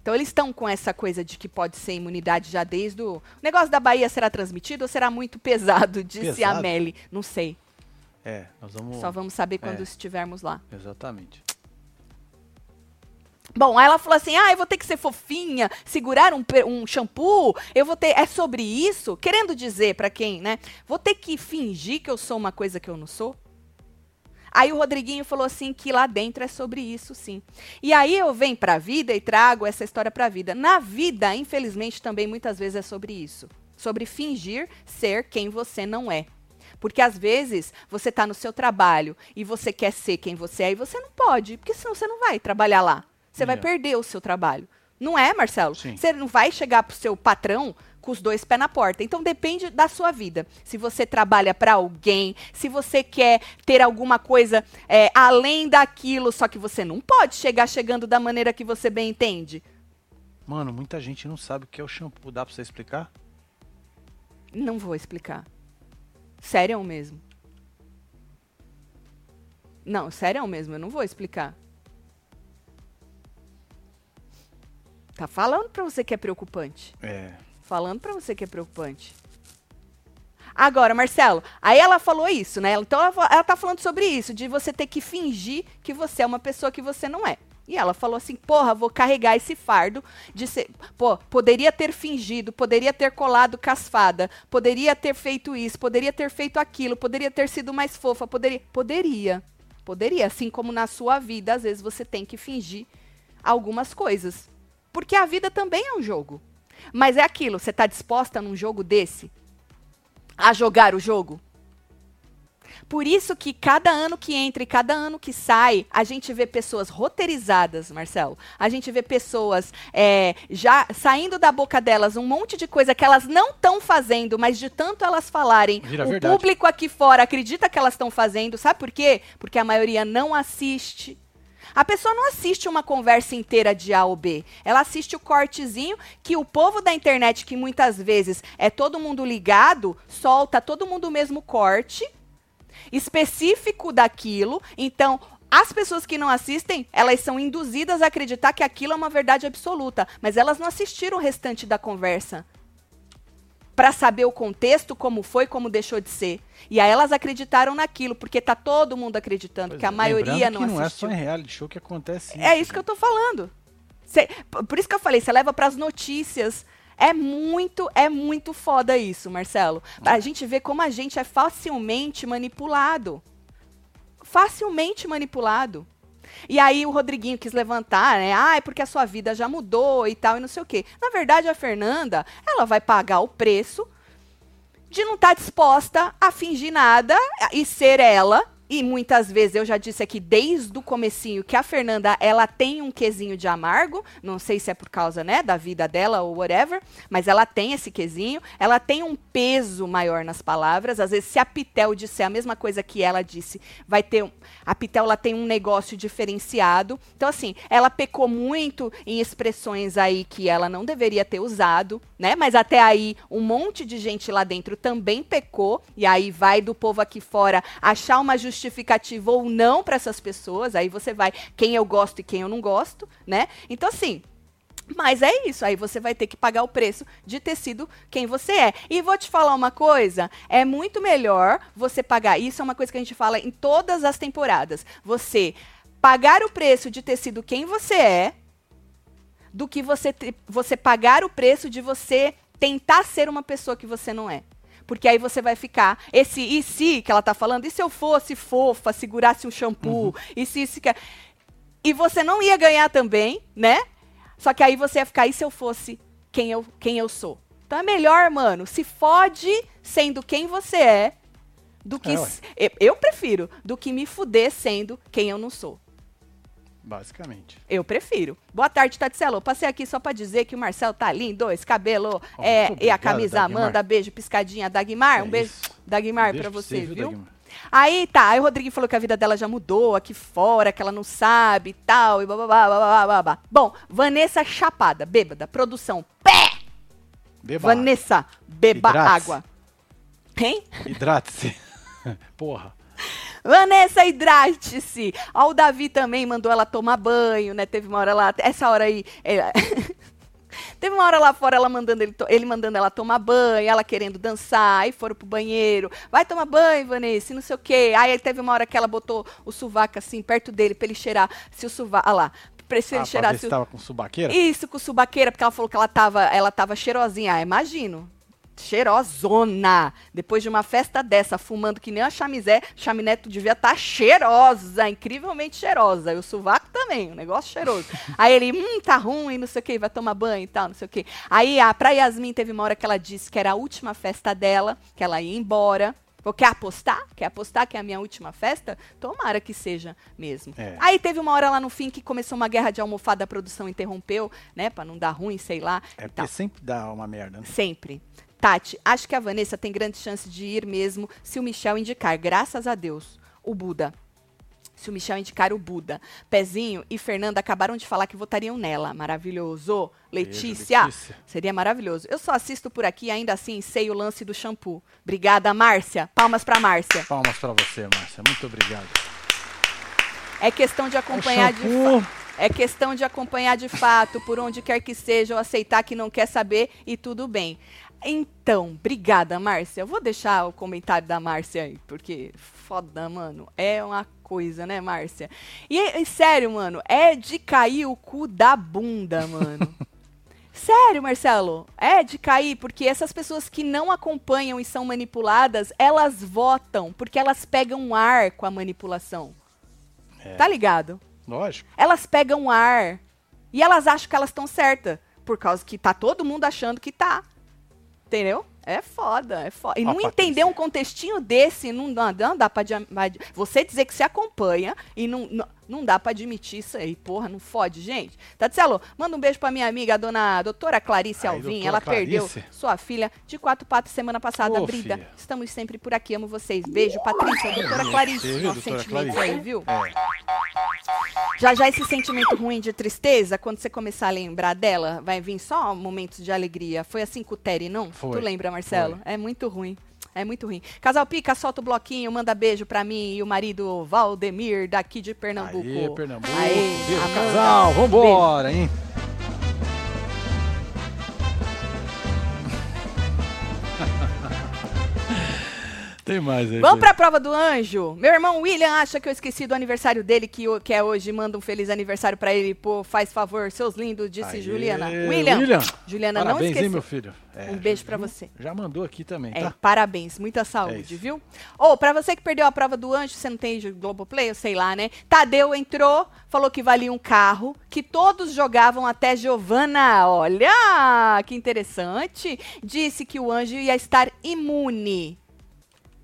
Então eles estão com essa coisa de que pode ser imunidade já desde o. O negócio da Bahia será transmitido ou será muito pesado? Disse a Pesado? Meli. Não sei. É, nós vamos. Só vamos saber quando É. estivermos lá. Exatamente. Bom, aí ela falou assim: ah, eu vou ter que ser fofinha, segurar um, um shampoo, eu vou ter. É sobre isso? Querendo dizer pra quem, né? Vou ter que fingir que eu sou uma coisa que eu não sou? Aí o Rodriguinho falou assim que lá dentro é sobre isso, sim. E aí eu venho pra vida e trago essa história pra vida. Na vida, infelizmente, também muitas vezes é sobre isso. Sobre fingir ser quem você não é. Porque às vezes você tá no seu trabalho e você quer ser quem você é e você não pode, porque senão você não vai trabalhar lá. Você vai É. perder o seu trabalho. Não é, Marcelo? Sim. Você não vai chegar pro seu patrão com os dois pés na porta. Então depende da sua vida. Se você trabalha para alguém, se você quer ter alguma coisa é, além daquilo, só que você não pode chegar chegando da maneira que você bem entende. Mano, muita gente não sabe o que é o shampoo. Dá pra você explicar? Não vou explicar. Sério mesmo. Não, sério mesmo, eu não vou explicar. Tá falando pra você que é preocupante. É. Falando pra você que é preocupante. Agora, Marcelo, aí ela falou isso, né? Então ela, ela tá falando sobre isso, de você ter que fingir que você é uma pessoa que você não é. E ela falou assim: porra, vou carregar esse fardo de ser. Pô, poderia ter fingido, poderia ter colado casfada, poderia ter feito isso, poderia ter feito aquilo, poderia ter sido mais fofa, poderia. Poderia. Poderia. Assim como na sua vida, às vezes você tem que fingir algumas coisas. Porque a vida também é um jogo. Mas é aquilo, você está disposta num jogo desse a jogar o jogo? Por isso que cada ano que entra e cada ano que sai, a gente vê pessoas roteirizadas, Marcelo. A gente vê pessoas é, já saindo da boca delas um monte de coisa que elas não estão fazendo, mas de tanto elas falarem, Vira o verdade. público aqui fora acredita que elas estão fazendo. Sabe por quê? Porque a maioria não assiste. A pessoa não assiste uma conversa inteira de A ou B. Ela assiste o cortezinho que o povo da internet, que muitas vezes é todo mundo ligado, solta todo mundo o mesmo corte específico daquilo. Então, as pessoas que não assistem, elas são induzidas a acreditar que aquilo é uma verdade absoluta, mas elas não assistiram o restante da conversa para saber o contexto, como foi, como deixou de ser. E aí elas acreditaram naquilo, porque tá todo mundo acreditando, Pois que a é, maioria não que não é só em reality show que acontece É isso que eu tô falando. Cê- por isso que eu falei, você leva pras notícias. É muito, é muito foda isso, Marcelo. A gente vê como a gente é facilmente manipulado. Facilmente manipulado. E aí o Rodriguinho quis levantar, né? Ah, é porque a sua vida já mudou e tal, e não sei o quê. Na verdade, a Fernanda, ela vai pagar o preço de não estar disposta a fingir nada e ser ela. E muitas vezes eu já disse aqui desde o comecinho que a Fernanda ela tem um quesinho de amargo, não sei se é por causa, né, da vida dela ou whatever, mas ela tem esse quesinho, ela tem um peso maior nas palavras, às vezes se a Pitel disser a mesma coisa que ela disse, vai ter um, a Pitel ela tem um negócio diferenciado. Então assim, ela pecou muito em expressões aí que ela não deveria ter usado, né? Mas até aí um monte de gente lá dentro também pecou e aí vai do povo aqui fora achar uma justificativa ou não para essas pessoas. Aí você vai quem eu gosto e quem eu não gosto, né? Então assim, mas é isso, aí você vai ter que pagar o preço de ter sido quem você é. E vou te falar uma coisa: é muito melhor você pagar. Isso é uma coisa que a gente fala em todas as temporadas. Você pagar o preço de ter sido quem você é, do que você, te- você pagar o preço de você tentar ser uma pessoa que você não é. Porque aí você vai ficar. Esse e se que ela tá falando, e se eu fosse fofa, segurasse um shampoo, e se isso que. E você não ia ganhar também, né? Só que aí você ia ficar, e se eu fosse quem eu, quem eu sou? Então é melhor, mano, se fode sendo quem você é, do que. É, eu, eu prefiro, do que me fuder sendo quem eu não sou. Basicamente. Eu prefiro. Boa tarde, Tatselo. Passei aqui só pra dizer que o Marcel tá lindo, esse cabelo Oh, é, muito e a obrigado, camisa Dagmar. Amanda, beijo, piscadinha, Dagmar, um É beijo, isso. Dagmar, pra você, viu? Dagmar. Aí tá, aí o Rodrigo falou que a vida dela já mudou aqui fora, que ela não sabe e tal, e bababá, babá, babá. Bom, Vanessa Chapada, bêbada, produção, pé! Beba Vanessa, beba Hidrate-se. água. Hein? Hidrate-se. Porra. Vanessa, hidrate-se. Ó, o Davi também mandou ela tomar banho, né? Teve uma hora lá, essa hora aí. é, Teve uma hora lá fora ela mandando ele, ele mandando ela tomar banho, ela querendo dançar, aí foram pro banheiro. Vai tomar banho, Vanessa, não sei o quê. Aí teve uma hora que ela botou o sovaco assim perto dele pra ele cheirar se o sovaco, ah lá, pra ele Ah, pra cheirar ver se se o tava com subaqueira? isso, com subaqueira, porque ela falou que ela tava, ela tava cheirosinha. Ah, imagino. Cheirosona. Depois de uma festa dessa, fumando que nem a chamizé, chaminé tu devia estar cheirosa, incrivelmente cheirosa. E o sovaco também, um negócio cheiroso. Aí ele, hum, tá ruim, não sei o que, vai tomar banho e tal, não sei o que. Aí a pra Yasmin teve uma hora que ela disse que era a última festa dela, que ela ia embora. Falou, quer apostar? Quer apostar que é a minha última festa? Tomara que seja mesmo. É. Aí teve uma hora lá no fim que começou uma guerra de almofada, a produção interrompeu, né? Pra não dar ruim, sei lá. É porque tal. sempre dá uma merda, né? Sempre. Tati, acho que a Vanessa tem grande chance de ir mesmo se o Michel indicar, graças a Deus, o Buda. Se o Michel indicar o Buda. Pezinho e Fernanda acabaram de falar que votariam nela. Maravilhoso. Letícia. Letícia. Seria maravilhoso. Eu só assisto por aqui, ainda assim, sei o lance do shampoo. Obrigada, Márcia. Palmas pra Márcia. Palmas pra você, Márcia. Muito obrigado. É questão de acompanhar de shampoo. fato. É questão de acompanhar de fato, por onde quer que seja, ou aceitar que não quer saber e tudo bem. Então, obrigada, Márcia. Eu vou deixar o comentário da Márcia aí, porque foda, mano. É uma coisa, né, Márcia? E, e sério, mano, é de cair o cu da bunda, mano. Sério, Marcelo? É de cair, porque essas pessoas que não acompanham e são manipuladas, elas votam, porque elas pegam ar com a manipulação. É. Tá ligado? Lógico. Elas pegam ar. E elas acham que elas estão certas. Por causa que tá todo mundo achando que tá. Entendeu? É foda, é foda. E Ó, não Patrícia. entender um contextinho desse, não dá, não dá pra... Você dizer que se acompanha e não, não, não dá pra admitir isso aí. Porra, não fode, gente. Tatselo, manda um beijo pra minha amiga, a dona doutora Clarice Aí, Alvim. Ela perdeu Clarice. sua filha de quatro patas semana passada, Ô, Brida. filha. Estamos sempre por aqui, amo vocês. Beijo, Patrícia, doutora Clarice. Nossos doutora sentimentos Clarice? aí, viu? É. Já já esse sentimento ruim de tristeza, quando você começar a lembrar dela, vai vir só momentos de alegria. Foi assim com o Terry, não? Foi, Tu lembra, Marcelo? foi. É muito ruim. É muito ruim. Casal Pica, solta o bloquinho, manda beijo pra mim e o marido Valdemir, daqui de Pernambuco. Aê, Pernambuco. Aê, Beijo, Amanda. casal. Vambora, hein? Tem mais aí. Vamos Fê. pra prova do anjo. Meu irmão William acha que eu esqueci do aniversário dele, que, que é hoje. Manda um feliz aniversário pra ele. Pô, faz favor, seus lindos, disse Aê, Juliana. William, William. Juliana, não Parabéns, esqueceu. hein, meu filho? É, Um beijo viu? você. Já mandou aqui também, É, tá? parabéns, muita É saúde, isso. viu? Ou, pra você que perdeu a prova do anjo, você não tem Globoplay, eu sei lá, né? Tadeu entrou, falou que valia um carro, que todos jogavam até Giovana. Olha, que interessante. Disse que o anjo ia estar imune.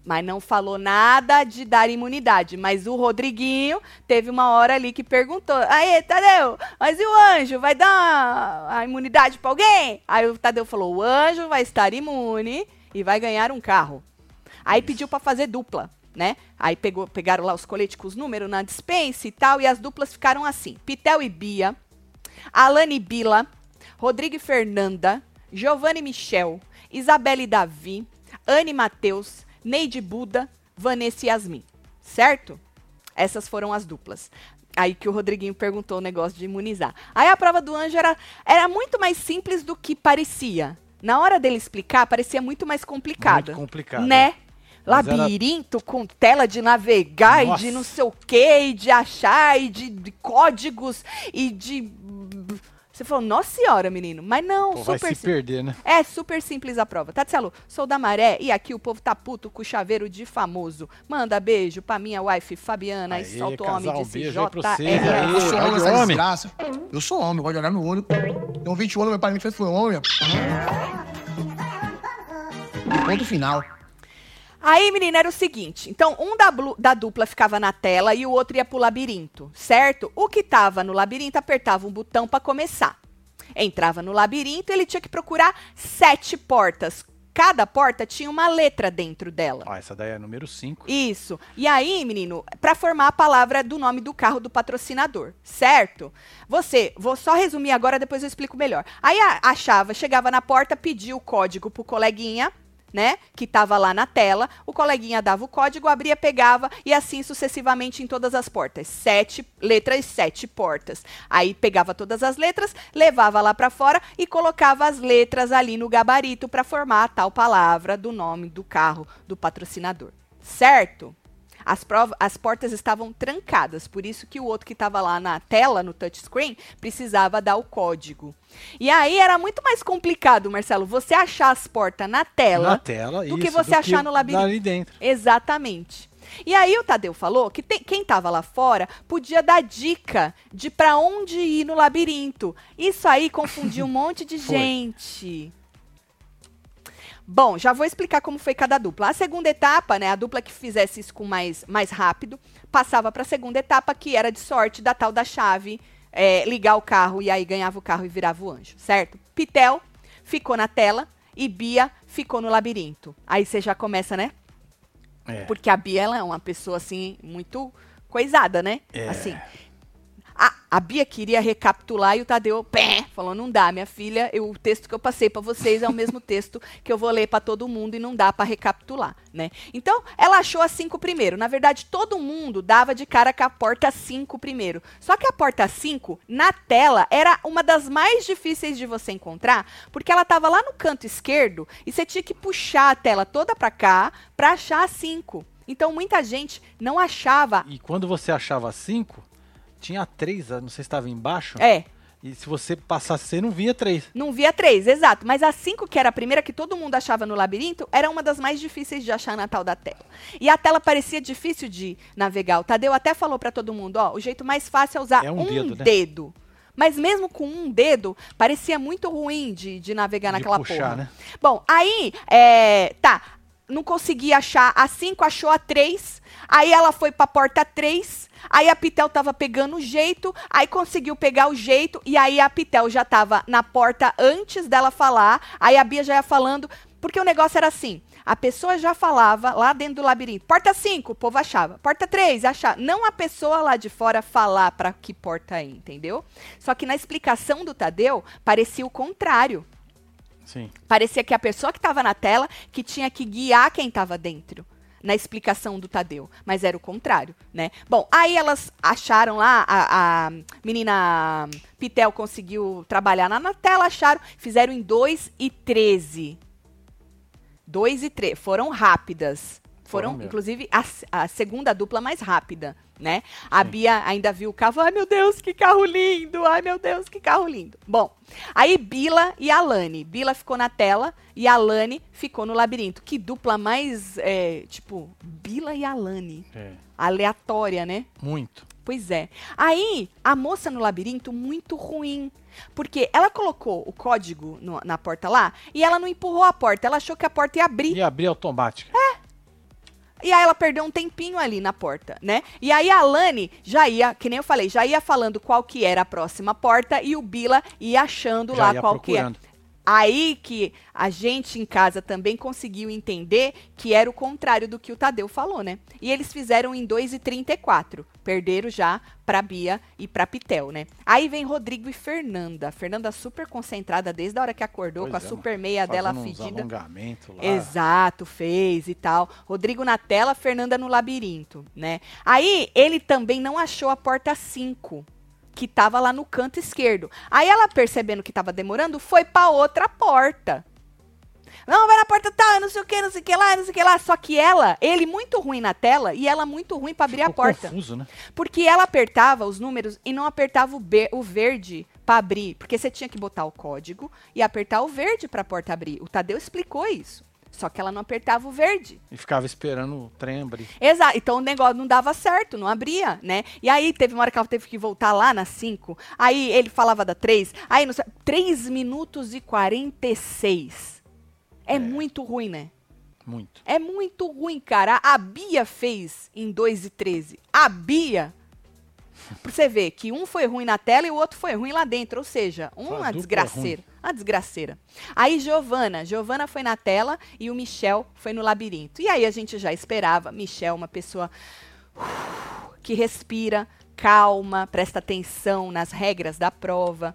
Mas não falou nada de dar imunidade. Mas o Rodriguinho teve uma hora ali que perguntou: Aê, Tadeu, mas e o anjo? Vai dar a imunidade pra alguém? Aí o Tadeu falou: o anjo vai estar imune e vai ganhar um carro. Aí pediu pra fazer dupla, né? Aí pegou, pegaram lá os coletes com os números na dispensa e tal, e as duplas ficaram assim: Pitel e Bia, Alane e Bila, Rodrigo e Fernanda, Giovanni e Michel, Isabelle e Davi, Anne e Matheus, Neide e Buda, Vanessa e Yasmin. Certo? Essas foram as duplas. Aí que o Rodriguinho perguntou o negócio de imunizar. Aí a prova do anjo era, era muito mais simples do que parecia. Na hora dele explicar, parecia muito mais complicada. Muito complicado. Né? Mas era- Labirinto com tela de navegar e Nossa. de não sei o quê, e de achar, e de, de códigos, e de. Você falou, nossa senhora, menino. Mas não, Pô, vai super se sim- perder, né? É super simples a prova. Tatselo, sou da Maré e aqui o povo tá puto com o chaveiro de famoso. Manda beijo pra minha wife Fabiana Aê, e solta o homem vocês aí. Eu sou vai homem, de essa homem. desgraça. Eu sou homem, gosto de olhar no olho. Tenho 20 anos, meu pai me fez foi homem. Ponto final. Aí, menina, era o seguinte. Então, um da, da dupla ficava na tela e o outro ia pro labirinto, certo? O que tava no labirinto apertava um botão pra começar. Entrava no labirinto e ele tinha que procurar sete portas. Cada porta tinha uma letra dentro dela. Ó, essa daí é número 5. Isso. E aí, menino, para formar a palavra do nome do carro do patrocinador, certo? Você, vou só resumir agora, depois eu explico melhor. Aí achava, chegava na porta, pedia o código pro coleguinha, né, que tava lá na tela. O coleguinha dava o código, abria, pegava e assim sucessivamente em todas as portas. Sete letras, sete portas. Aí pegava todas as letras, levava lá para fora e colocava as letras ali no gabarito para formar a tal palavra do nome do carro do patrocinador. Certo? As, as portas estavam trancadas, por isso que o outro que estava lá na tela, no touchscreen, precisava dar o código. E aí era muito mais complicado, Marcelo, você achar as portas na tela, Na tela, do isso. que você achar no labirinto. Ali dentro. Exatamente. E aí o Tadeu falou que tem- quem estava lá fora podia dar dica de para onde ir no labirinto. Isso aí confundiu um monte de gente. Bom, já vou explicar como foi cada dupla. A segunda etapa, né, a dupla que fizesse isso com mais, mais rápido, passava para a segunda etapa, que era de sorte da tal da chave, é, ligar o carro e aí ganhava o carro e virava o anjo, certo? Pitel ficou na tela e Bia ficou no labirinto. Aí você já começa, né? É. Porque a Bia ela é uma pessoa assim muito coisada, né? É. Assim. A, a Bia queria recapitular e o Tadeu pé, falou: não dá, minha filha, eu- o texto que eu passei pra vocês é o mesmo texto que eu vou ler pra todo mundo e não dá pra recapitular, né? Então, ela achou a 5 primeiro. Na verdade, todo mundo dava de cara com a porta 5 primeiro. Só que a porta 5, na tela, era uma das mais difíceis de você encontrar, porque ela tava lá no canto esquerdo e você tinha que puxar a tela toda pra cá pra achar a 5. Então, muita gente não achava. E quando você achava 5, tinha 3, não sei se estava embaixo. É, E se você passasse, você não via 3. Não via três, exato. Mas a cinco, que era a primeira que todo mundo achava no labirinto, era uma das mais difíceis de achar na tal da tela. E a tela parecia difícil de navegar. O Tadeu até falou pra todo mundo, ó, o jeito mais fácil é usar É um, um dedo, né? dedo. Mas mesmo com um dedo, parecia muito ruim de, de navegar De naquela puxar, porra. né? Bom, aí, é, tá, não consegui achar a 5, achou a 3. Aí ela foi pra porta 3. Aí a Pitel tava pegando o jeito, aí conseguiu pegar o jeito, e aí a Pitel já tava na porta antes dela falar. Aí a Bia já ia falando, porque o negócio era assim: a pessoa já falava lá dentro do labirinto, porta 5, o povo achava, porta 3, achava. Não a pessoa lá de fora falar pra que porta é, entendeu? Só que na explicação do Tadeu, parecia o contrário. Sim. Parecia que a pessoa que estava na tela que tinha que guiar quem estava dentro. Na explicação do Tadeu. Mas era o contrário, né? Bom, aí elas acharam lá, a, a menina Pitel conseguiu trabalhar na, na tela, acharam, fizeram em 2 e 13. 2 e 3. Foram rápidas. Foram, Foram inclusive, a, a segunda dupla mais rápida, né? A Bia ainda viu o carro, ai meu Deus, que carro lindo! Ai meu Deus, que carro lindo! Bom, aí Bila e Alane. Bila ficou na tela e Alane ficou no labirinto. Que dupla mais, é, tipo, Bila e Alane. É, Aleatória, né? muito. Pois é. Aí, a moça no labirinto, muito ruim. Porque ela colocou o código no- na porta lá e ela não empurrou a porta. Ela achou que a porta ia abrir. E abrir automática. E aí ela perdeu um tempinho ali na porta, né? E aí a Alane já ia, que nem eu falei, já ia falando qual que era a próxima porta e o Bila ia achando Já lá ia qual que é. Aí que a gente em casa também conseguiu entender que era o contrário do que o Tadeu falou, né? E eles fizeram em 2 e 34. Perderam já pra Bia e pra Pitel, né? Aí vem Rodrigo e Fernanda. Fernanda super concentrada desde a hora que acordou, Pois com a é, super meia dela fedida. alongamento lá. Exato, fez e tal. Rodrigo na tela, Fernanda no labirinto, né? Aí ele também não achou a porta 5, que tava lá no canto esquerdo. Aí ela percebendo que tava demorando, foi pra outra porta. Não, vai na porta tal, não sei o que, não sei o que lá, não sei o que lá. Só que ela, ele muito ruim na tela e ela muito ruim pra abrir a porta. confuso, né? Porque ela apertava os números e não apertava o, o verde pra abrir. Porque você tinha que botar o código e apertar o verde pra porta abrir. O Tadeu explicou isso. Só que ela não apertava o verde. E ficava esperando o trem abrir. Exato. Então o negócio não dava certo, não abria, né? E aí teve uma hora que ela teve que voltar lá na 5. Aí ele falava da 3. Aí não sei. 3 minutos e 46. É, muito ruim, né? Muito. É muito ruim, cara. A Bia fez em 2 e 13. A Bia. Pra você ver que um foi ruim na tela e o outro foi ruim lá dentro. Ou seja, uma a dupla desgraceira. Uma desgraceira. Aí Giovana. Giovana foi na tela e o Michel foi no labirinto. E aí a gente já esperava. Michel, uma pessoa uh, que respira, calma, presta atenção nas regras da prova.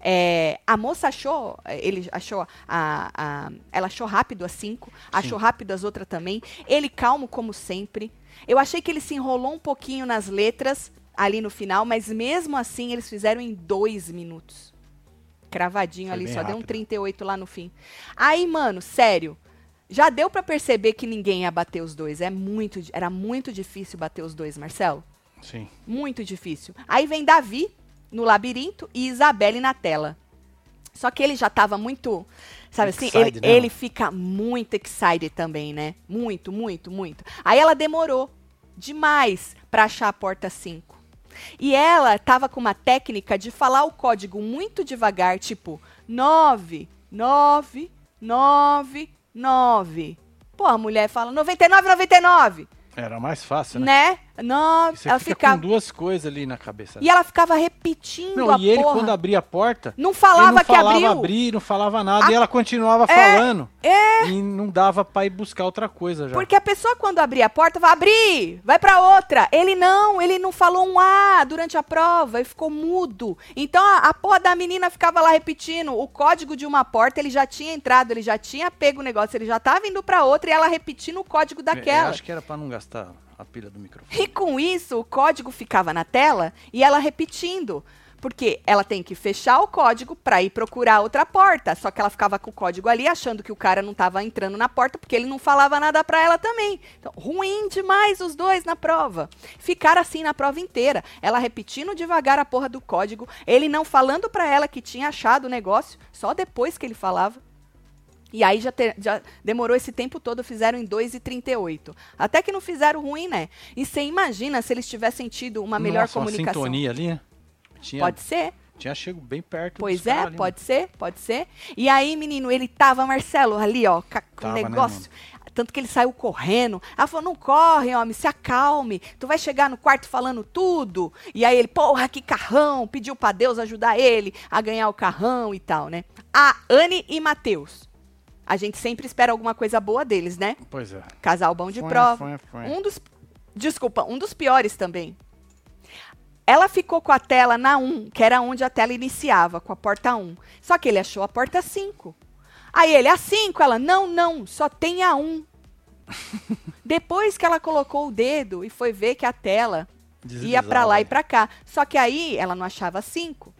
É, a moça achou, ele achou, a, a- ela achou rápido as cinco, achou rápido as outras também. Ele calmo como sempre. Eu achei que ele se enrolou um pouquinho nas letras ali no final, mas mesmo assim eles fizeram em dois minutos. Cravadinho Foi ali, só deu um rápido. 38 lá no fim. Aí, mano, sério, já deu pra perceber que ninguém ia bater os dois. É muito, era muito difícil bater os dois, Marcelo. Sim. Muito difícil. Aí vem Davi no labirinto e Isabelle na tela. Só que ele já tava muito, sabe assim, ele, Excited, né? ele fica muito excited também, né? Muito, muito, muito. Aí ela demorou demais pra achar a porta 5. E ela tava com uma técnica de falar o código muito devagar, tipo 9, 9, 9, 9. Pô, a mulher fala 99, 99, Era mais fácil, né? né? Não, Você ela fica ficava. com duas coisas ali na cabeça. E ela ficava repetindo Não, a e ele, porra. quando abria a porta, Não falava não que falava abriu. abrir, não falava nada, e ela continuava falando. é. E não dava pra ir buscar outra coisa já. Porque a pessoa, quando abria a porta, vai abrir, vai pra outra. Ele não, ele não falou um A durante a prova e ficou mudo. Então a, a porra da menina ficava lá repetindo o código de uma porta, ele já tinha entrado, ele já tinha pego o negócio, ele já tava indo pra outra e ela repetindo o código Eu daquela. acho que era pra não gastar a pilha do microfone. E com isso, o código ficava na tela e ela repetindo. Porque ela tem que fechar o código para ir procurar outra porta. Só que ela ficava com o código ali, achando que o cara não estava entrando na porta, porque ele não falava nada para ela também. Então, ruim demais os dois na prova. Ficaram assim na prova inteira. Ela repetindo devagar a porra do código, ele não falando para ela que tinha achado o negócio, só depois que ele falava. E aí já, te- já demorou esse tempo todo, fizeram em 2,38. Até que não fizeram ruim, né? E você imagina se eles tivessem tido uma melhor Nossa, comunicação. Uma sintonia ali, né? Tinha, Pode ser, tinha chego bem perto pois é, ali, pode ser, pode ser. E aí, menino, ele tava, Marcelo, ali, ó, com o Tava, né, negócio. tanto que ele saiu correndo. Ela falou: não corre, homem, se acalme. Tu vai chegar no quarto falando tudo. E aí ele, porra, que carrão. Pediu pra Deus ajudar ele a ganhar o carrão e tal, né? A Anne e Matheus. A gente sempre espera alguma coisa boa deles, né? Pois é. Casal bom de Foi, prova. foi, foi. Um dos. Desculpa, um dos piores também. Ela ficou com a tela na 1, que era onde a tela iniciava, com a porta 1. Só que ele achou a porta 5. Aí ele, a 5, ela, não, não, só tem a 1. Depois que ela colocou o dedo e foi ver que a tela ia pra lá e pra cá. Só que aí ela não achava 5.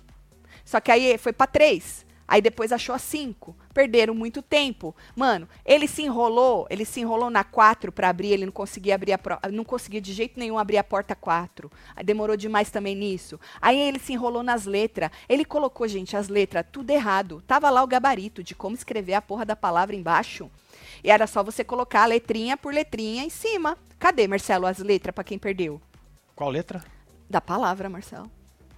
Só que aí foi pra 3. Aí depois achou a 5. Perderam muito tempo. Mano, ele se enrolou, ele se enrolou na 4 para abrir, ele não conseguia abrir a pro- não conseguia de jeito nenhum abrir a porta 4. Aí demorou demais também nisso. Aí ele se enrolou nas letras. Ele colocou, gente, as letras tudo errado. Tava lá o gabarito de como escrever a porra da palavra embaixo. E era só você colocar letrinha por letrinha em cima. Cadê, Marcelo, as letras para quem perdeu? Qual letra? Da palavra, Marcelo.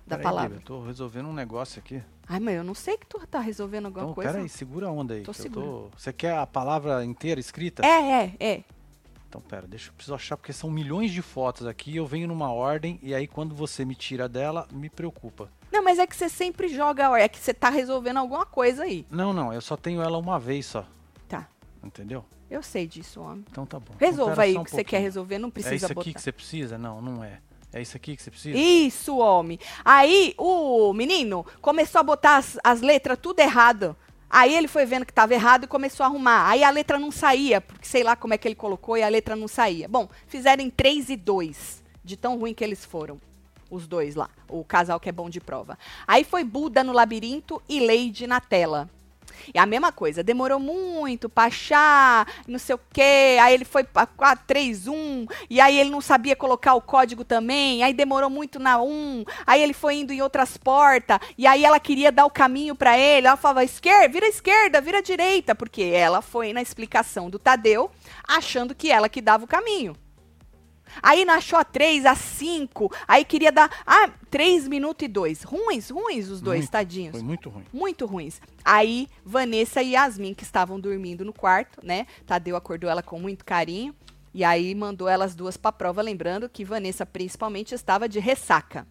Da Peraí, palavra. Bíblia, eu tô resolvendo um negócio aqui. Ai, mas eu não sei que tu tá resolvendo alguma Então, coisa. peraí, segura a onda aí. Tô segurando. Você quer a palavra inteira escrita? É, é, é. Então, pera, deixa eu preciso achar, porque são milhões de fotos aqui, eu venho numa ordem, e aí quando você me tira dela, me preocupa. Não, mas é que você sempre joga a ordem. É que você tá resolvendo alguma coisa aí. Não, não, eu só tenho ela uma vez só, Tá. entendeu? Eu sei disso, homem. Então tá bom. Então, Resolva pera aí o um que você quer pouquinho. resolver, não É precisa isso aqui botar. que você precisa? Não, não é. É isso aqui que você precisa? Isso, homem. Aí o menino começou a botar as, as letras tudo errado. Aí ele foi vendo que estava errado e começou a arrumar. Aí a letra não saía, porque sei lá como é que ele colocou e a letra não saía. Bom, fizeram em 3 e 2, de tão ruim que eles foram. Os dois lá, o casal que é bom de prova. Aí foi Buda no labirinto e Leide na tela. E a mesma coisa, demorou muito pra achar, não sei o quê. Aí ele foi pra 4, 3, 1. E aí ele não sabia colocar o código também. Aí demorou muito na 1. Aí ele foi indo em outras portas. E aí ela queria dar o caminho pra ele. Ela falava, esquerda, vira esquerda, vira direita. Porque ela foi na explicação do Tadeu, achando que ela que dava o caminho. Aí não achou a 3, a 5. Aí queria dar. Ah, 3 minutos e 2. Ruins, ruins os dois, Muito, tadinhos Foi muito ruim. muito ruins. Aí, Vanessa e Yasmin, que estavam dormindo no quarto, né? Tadeu acordou ela com muito carinho. E aí mandou elas duas pra prova, lembrando que Vanessa principalmente estava de ressaca.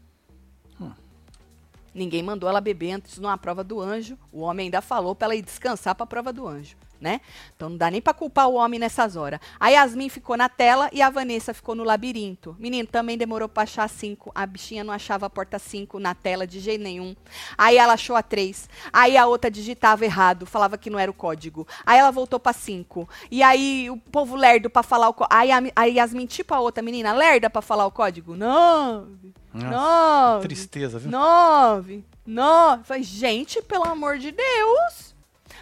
Ninguém mandou ela beber antes numa prova do anjo. O homem ainda falou pra ela ir descansar pra prova do anjo, né? Então não dá nem pra culpar o homem nessas horas. A Yasmin ficou na tela e a Vanessa ficou no labirinto. Menino, também demorou pra achar cinco. A bichinha não achava a porta 5 na tela de jeito nenhum. Aí ela achou a 3. Aí a outra digitava errado, falava que não era o código. Aí ela voltou pra 5. E aí o povo lerdo pra falar o código. Aí a, a Yasmin, tipo a outra menina, lerda pra falar o código. Nove. Nossa, Nove. Tristeza, viu? Nove. Nove. Falei, gente, pelo amor de Deus.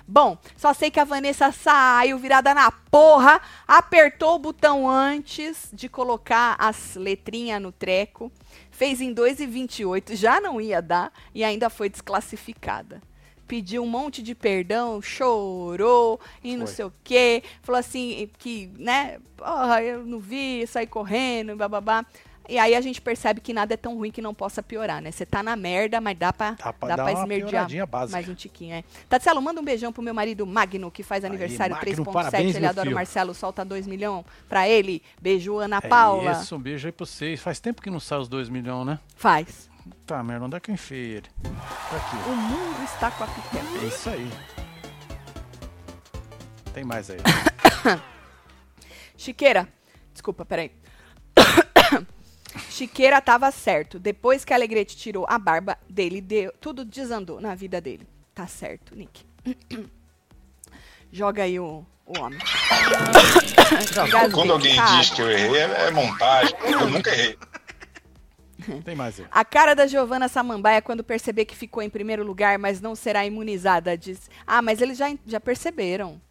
Bom, só sei que a Vanessa saiu virada na porra, apertou o botão antes de colocar as letrinhas no treco, fez em 2,28, já não ia dar e ainda foi desclassificada. Pediu um monte de perdão, chorou e não Foi. sei o quê. Falou assim que, né, porra, eu não vi, saí correndo, bababá. E aí a gente percebe que nada é tão ruim que não possa piorar, né? Você tá na merda, mas dá pra, Dá pra dá pra esmerdear mais um tiquinho, é. Tatielo, manda um beijão pro meu marido Magno, que faz aniversário Magno, 3.7. parabéns, Ele adora o filho. Marcelo, solta 2 milhões pra ele. Beijo, Ana É Paula. isso, um beijo aí pra vocês. Faz tempo que não sai os 2 milhões, né? Faz. Tá, merda, onde é que eu enfiei ele? Tá aqui. O mundo está com a pequena. É isso aí. Tem mais aí. Chiqueira. Desculpa, peraí. Chiqueira tava certo. Depois que a Alegrete tirou a barba dele, deu, tudo desandou na vida dele. Tá certo, Nick. Joga aí o, o homem. Quando alguém Cara, diz que eu errei, é é montagem. Eu nunca errei. Tem mais. A cara da Giovana Samambaia quando perceber que ficou em primeiro lugar, mas não será imunizada, diz. Ah, mas eles já, já perceberam.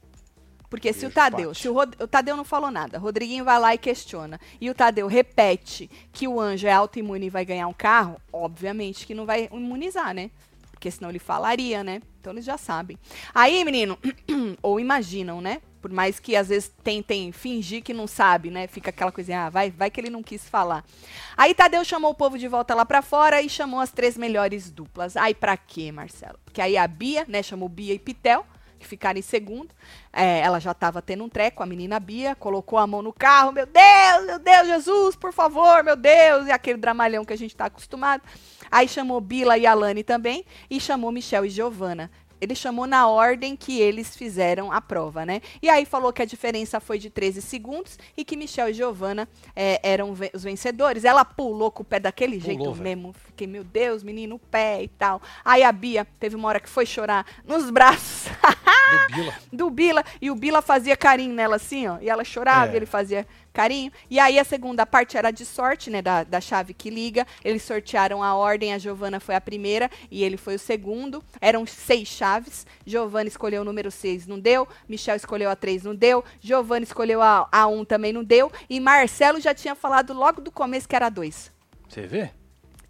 Porque se o Beijo, Tadeu, se o, Rod- o Tadeu não falou nada, Rodriguinho vai lá e questiona, e o Tadeu repete que o anjo é autoimune e vai ganhar um carro, obviamente que não vai imunizar, né? Porque senão ele falaria, né? Então eles já sabem. Aí, menino, ou imaginam, né? Por mais que às vezes tentem fingir que não sabe, né? Fica aquela coisinha, ah, vai, vai que ele não quis falar. Aí Tadeu chamou o povo de volta lá pra fora e chamou as três melhores duplas. Aí pra quê, Marcelo? Porque aí a Bia, né, chamou Bia e Pitel, que ficaram em segundo. É, ela já tava tendo um treco, a menina Bia, colocou a mão no carro, meu Deus, meu Deus, Jesus, por favor, meu Deus, e aquele dramalhão que a gente tá acostumado. Aí chamou Bila e Alane também, e chamou Michel e Giovana. Ele chamou na ordem que eles fizeram a prova, né? E aí falou que a diferença foi de 13 segundos e que Michel e Giovana é, eram ve- os vencedores. Ela pulou com o pé daquele Pulou, jeito velho. mesmo. Fiquei, meu Deus, menino, o pé e tal. Aí a Bia teve uma hora que foi chorar nos braços. Do Bila. do Bila, e o Bila fazia carinho nela assim, ó, e ela chorava, É. e ele fazia carinho. E aí a segunda parte era de sorte, né, da, da chave que liga. Eles sortearam a ordem, a Giovana foi a primeira e ele foi o segundo. Eram seis chaves. Giovana escolheu o número 6, não deu. Michel escolheu a 3, não deu. Giovana escolheu a, a 1, também não deu. E Marcelo já tinha falado logo do começo que era 2. Você vê?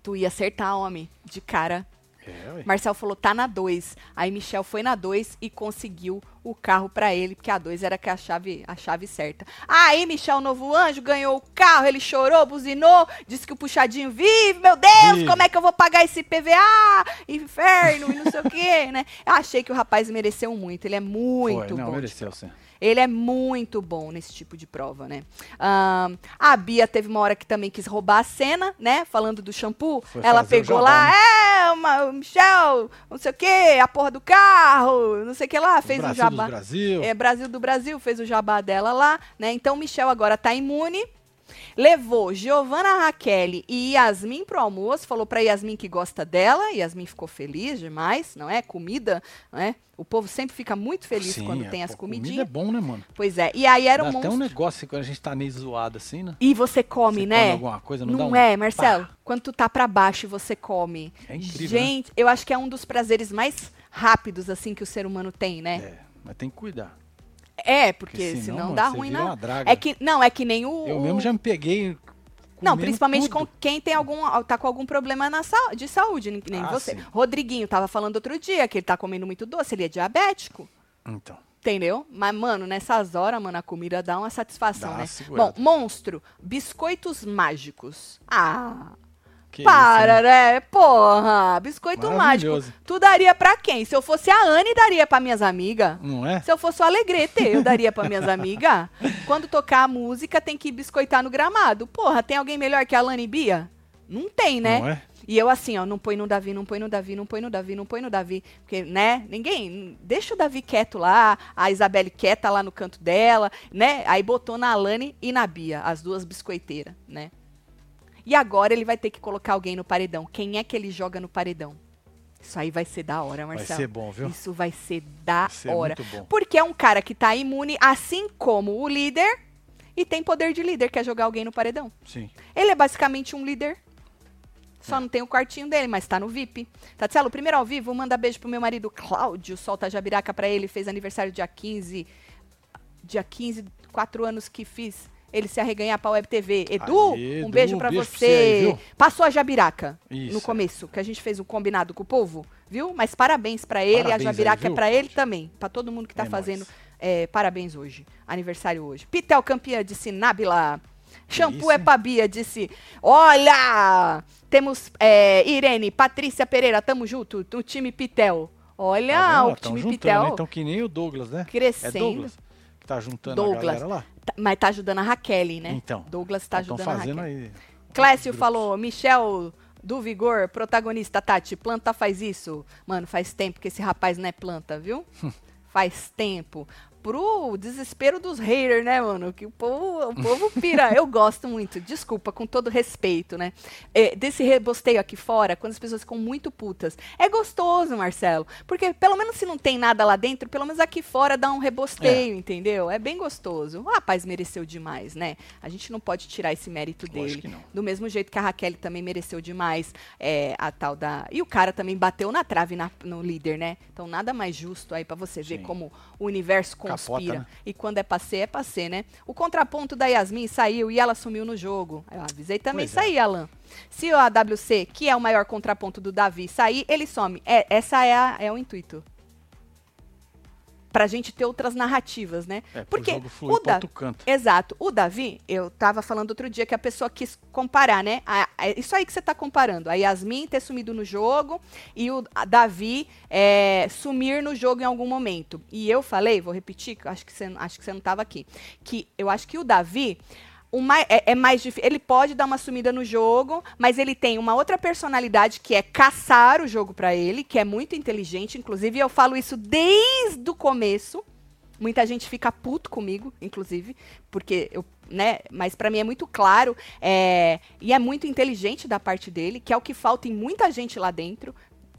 Tu ia acertar, homem, de cara. É. Marcel falou, tá na 2. Aí Michel foi na 2 e conseguiu o carro pra ele, porque a 2 era que a chave, a chave certa. Aí Michel Novo Anjo ganhou o carro, ele chorou, buzinou, disse que o puxadinho vive, meu Deus, Vive. como é que eu vou pagar esse PVA? Inferno e não sei o quê, né? Eu achei que o rapaz mereceu muito, ele é muito Foi, não, bom. mereceu sim. ele é muito bom nesse tipo de prova, né? Ahn, a Bia teve uma hora que também quis roubar a cena, né? Falando do shampoo. Foi ela pegou jabá, lá, né? é, uma, Michel, não sei o quê, a porra do carro, não sei o que lá, fez Brasil o jabá. Brasil. É, Brasil do Brasil, fez o jabá dela lá, né? Então Michel agora tá imune. Levou Giovana Raquel e Yasmin pro almoço, falou pra Yasmin que gosta dela, Yasmin ficou feliz demais, não é? Comida, não é? O povo sempre fica muito feliz Sim, quando é, tem as pô, comida comidinhas. é bom, né, mano? Pois é, e aí era um até um negócio quando a gente tá meio zoado assim, né? E você come, Você né? come alguma coisa, não, Não, dá um... é, Marcelo? Quando tu tá pra baixo e você come. É incrível, Gente, eu acho que é um dos prazeres mais rápidos, assim, que o ser humano tem, né? É, mas tem que cuidar. É, porque, Porque senão, senão, dá ruim, não. É que, não, é que nem o. Eu o- mesmo já me peguei Não, principalmente tudo. com quem tem algum, tá com algum problema na de saúde, nem Ah, você. sim. Rodriguinho tava falando outro dia que ele tá comendo muito doce, ele é diabético. Então, Entendeu? Mas, mano, nessas horas, mano, a comida dá uma satisfação, Dá né? Bom, monstro, biscoitos mágicos. Ah, que para, isso, né? Porra, biscoito mágico. Tu daria pra quem? Se eu fosse a Anne, daria pra minhas amigas. né? Não é? Se eu fosse o Alegrete, eu daria pra minhas amigas. Quando tocar a música, tem que biscoitar no gramado. Porra, tem alguém melhor que a Lani Bia? Não tem, né? Não é? E eu assim, ó, não põe no Davi, não põe no Davi, não põe no Davi, não põe no Davi. Porque, né, ninguém, deixa o Davi quieto lá, a Isabelle quieta lá no canto dela, né? Aí botou na Alane e na Bia, as duas biscoiteiras, né? E agora ele vai ter que colocar alguém no paredão. Quem é que ele joga no paredão? Isso aí vai ser da hora, Vai Marcelo. ser bom, viu? Isso vai ser da Vai ser hora. muito bom. Porque é um cara que tá imune, assim como o líder, e tem poder de líder, quer jogar alguém no paredão. Sim. Ele é basicamente um líder. Só não tem o quartinho dele, mas tá no VIP. Tatielo, primeiro ao vivo, manda beijo pro meu marido Cláudio, solta a jabiraca pra ele, fez aniversário dia 15. Dia 15, quatro anos que fiz. Ele se arreganhar pra Web TV. Edu, Aê, um beijo beijo você. pra você aí? Passou a jabiraca Isso, no é. começo, que a gente fez um combinado com o povo, viu? Mas parabéns pra ele, Parabéns a aí, jabiraca é viu, pra ele também, pra todo mundo que tá É fazendo é, parabéns hoje, aniversário hoje. Pitel campeã disse Nábila. Shampoo é hein? pra Bia, disse. Olha! Temos é, Irene, Patrícia Pereira, tamo junto, no time Pitel. Olha, Tá o time Pitel né? Então que nem o Douglas, né? crescendo. É Douglas que tá juntando a Douglas. galera lá. Tá- mas tá ajudando a Raquel, né? Então. Douglas tá Estão ajudando a fazendo Raquel. aí. Clécio falou, Michel do Vigor, protagonista, Tati, planta faz isso. Mano, faz tempo que esse rapaz não é planta, viu? faz tempo. Pro desespero dos haters, né, mano? Que o povo, o povo pira. Eu gosto muito, desculpa, com todo respeito, né? É, desse rebosteio aqui fora, quando as pessoas ficam muito putas. É gostoso, Marcelo. Porque pelo menos se não tem nada lá dentro, pelo menos aqui fora dá um rebosteio, entendeu? É bem gostoso. O rapaz mereceu demais, né? A gente não pode tirar esse mérito dele. Lógico que não. Do mesmo jeito que a Raquel também mereceu demais é, a tal da. E o cara também bateu na trave na- no líder, né? Então nada mais justo aí pra você ver Sim. como o universo Capota, né? E quando é pra ser, é pra ser, né? O contraponto da Yasmin saiu e ela sumiu no jogo. Eu avisei também Pois isso é. Alan. Se o AWC, que é o maior contraponto do Davi, sair, ele some. É, essa é, a- é o intuito. Pra gente ter outras narrativas, né? É, Porque jogo o Da- outro canto. Exato. O Davi, eu tava falando outro dia que a pessoa quis comparar, né? A- a- isso aí que você tá comparando. A Yasmin ter sumido no jogo e o Davi é, sumir no jogo em algum momento. E eu falei, vou repetir, acho que você, acho que você não tava aqui, que eu acho que o Davi o mai- é, é mais difícil. Ele pode dar uma sumida no jogo, mas ele tem uma outra personalidade que é caçar o jogo pra ele, que é muito inteligente. Inclusive, eu falo isso desde o começo. Muita gente fica puto comigo, inclusive, porque eu, né? Mas pra mim é muito claro é, e é muito inteligente da parte dele, que é o que falta em muita gente lá dentro.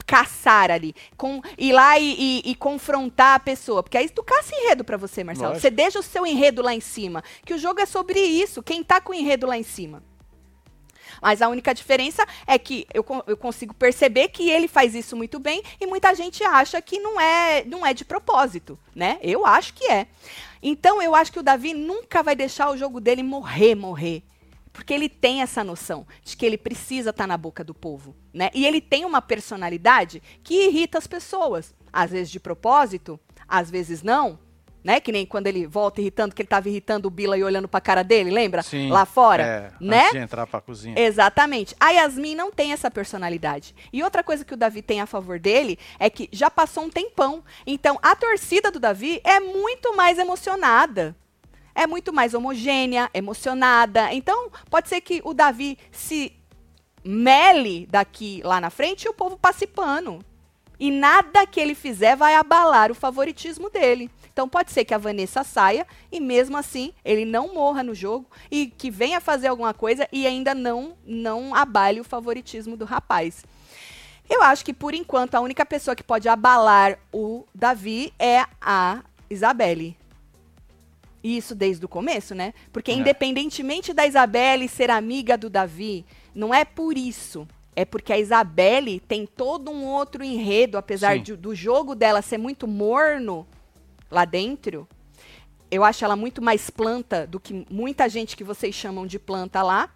Caçar ali, com, ir lá e, e- e confrontar a pessoa. Porque aí tu caça enredo pra você, Marcelo. Lógico. Você deixa o seu enredo lá em cima. Que o jogo é sobre isso. Quem tá com o enredo lá em cima. Mas a única diferença é que eu, eu consigo perceber que ele faz isso muito bem e muita gente acha que não é, não é de propósito, né? Eu acho que é. Então eu acho que o Davi nunca vai deixar o jogo dele morrer, morrer. Porque ele tem essa noção de que ele precisa estar na boca do povo, né? E ele tem uma personalidade que irrita as pessoas. Às vezes de propósito, às vezes não, né? Que nem quando ele volta irritando, que ele tava irritando o Bila e olhando pra cara dele, lembra? Sim, Lá fora, é, né? Antes de entrar pra cozinha. Exatamente. A Yasmin não tem essa personalidade. E outra coisa que o Davi tem a favor dele é que já passou um tempão. Então, a torcida do Davi é muito mais emocionada. É muito mais homogênea, emocionada. Então, pode ser que o Davi se mele daqui lá na frente e o povo passe pano. E nada que ele fizer vai abalar o favoritismo dele. Então pode ser que a Vanessa saia e mesmo assim ele não morra no jogo e que venha fazer alguma coisa e ainda não não abale o favoritismo do rapaz. Eu acho que por enquanto a única pessoa que pode abalar o Davi é a Isabelle. E isso desde o começo, né? Porque É. independentemente da Isabelle ser amiga do Davi, não é por isso. É porque a Isabelle tem todo um outro enredo, apesar de- do jogo dela ser muito morno lá dentro. Eu acho ela muito mais planta do que muita gente que vocês chamam de planta lá.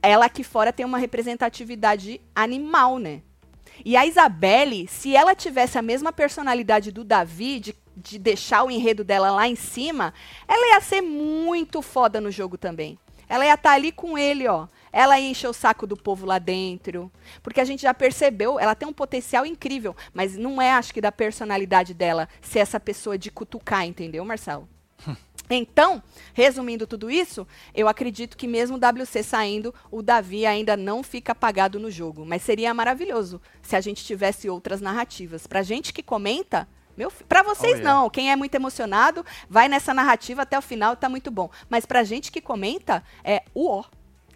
Ela aqui fora tem uma representatividade animal, né? E a Isabelle, se ela tivesse a mesma personalidade do Davi, de, de deixar o enredo dela lá em cima, ela ia ser muito foda no jogo também. Ela ia estar ali com ele, ó. Ela ia encher o saco do povo lá dentro. Porque a gente já percebeu, ela tem um potencial incrível. Mas não é, acho que, da personalidade dela ser essa pessoa de cutucar, entendeu, Marcelo? Então, resumindo tudo isso, eu acredito que mesmo o WC saindo, o Davi ainda não fica apagado no jogo. Mas seria maravilhoso se a gente tivesse outras narrativas. Pra gente que comenta, pra vocês Oh, yeah. não. Quem é muito emocionado, vai nessa narrativa até o final, tá muito bom. Mas pra gente que comenta, é o ó.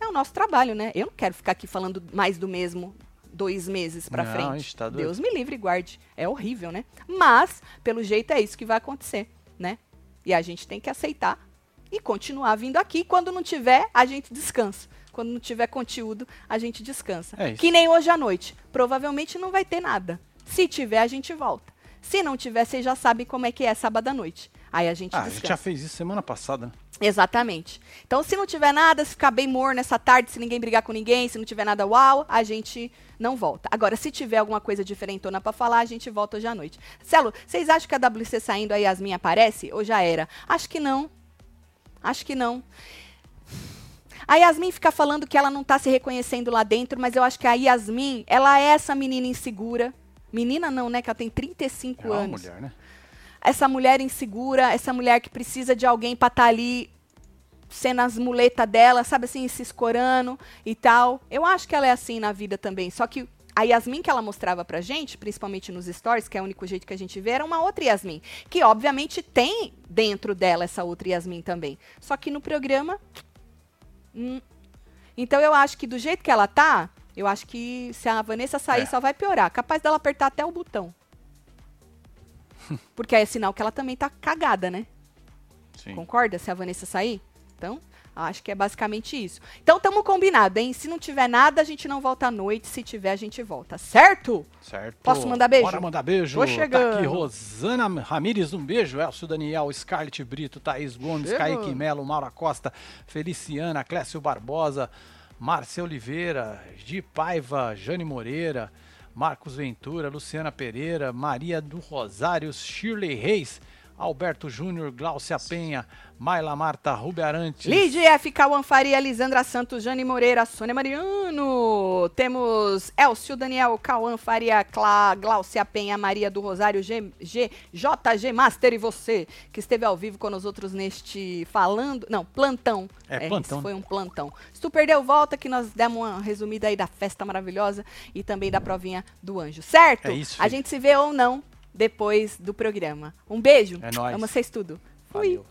É o nosso trabalho, né? Eu não quero ficar aqui falando mais do mesmo dois meses pra Não, frente. tá. Deus me livre e guarde. É horrível, né? Mas, pelo jeito, é isso que vai acontecer, né? E a gente tem que aceitar e continuar vindo aqui. Quando não tiver, a gente descansa. Quando não tiver conteúdo, a gente descansa. É. Que nem hoje à noite. Provavelmente não vai ter nada. Se tiver, a gente volta. Se não tiver, vocês já sabem como é que é sábado à noite. Aí a gente Ah, a gente já fez isso semana passada, né? Exatamente. Então, se não tiver nada, se ficar bem morno essa tarde, se ninguém brigar com ninguém, se não tiver nada uau, a gente não volta. Agora, se tiver alguma coisa diferentona pra falar, a gente volta hoje à noite. Celo, vocês acham que a WC saindo a Yasmin aparece? Ou já era? Acho que não. Acho que não. A Yasmin fica falando que ela não tá se reconhecendo lá dentro, mas eu acho que a Yasmin, ela é essa menina insegura. Menina não, né? Que ela tem 35 É uma anos mulher, né? essa mulher insegura, essa mulher que precisa de alguém pra estar ali sendo as muletas dela, sabe assim, se escorando e tal. Eu acho que ela é assim na vida também. Só que a Yasmin que ela mostrava pra gente, principalmente nos stories, que é o único jeito que a gente vê, era uma outra Yasmin. Que obviamente tem dentro dela essa outra Yasmin também. Só que no programa. hum. Então eu acho que do jeito que ela tá, eu acho que se a Vanessa sair É. só vai piorar. Capaz dela apertar até o botão. Porque aí é sinal que ela também tá cagada, né? Sim. Concorda se a Vanessa sair? Então, acho que é basicamente isso. Então, tamo combinado, hein? Se não tiver nada, a gente não volta à noite. Se tiver, a gente volta. Certo? Certo. Posso mandar beijo? Bora mandar beijo. Tô chegando. Tá aqui Rosana Ramires, um beijo. Elcio Daniel, Scarlett Brito, Thaís Gomes, Chegou. Kaique Melo, Maura Costa, Feliciana, Clécio Barbosa, Márcia Oliveira, Gi Paiva, Jane Moreira, Marcos Ventura, Luciana Pereira, Maria do Rosário, Shirley Reis, Alberto Júnior, Glaucia Penha, Maila Marta, Rubi Arantes. Lídia F. Cauã Faria, Lisandra Santos, Jane Moreira, Sônia Mariano. Temos Elcio Daniel, Cauã Faria, Clá, Glaucia Penha, Maria do Rosário, G, G, JG Master e você, que esteve ao vivo com nós outros neste falando. Não, plantão. É, plantão, esse Foi um plantão. Se tu perdeu, volta que nós demos uma resumida aí da festa maravilhosa e também da provinha do anjo. Certo? É isso, A filho. gente se vê ou não depois do programa. Um beijo. É nóis. Amo vocês tudo. Fui. Valeu.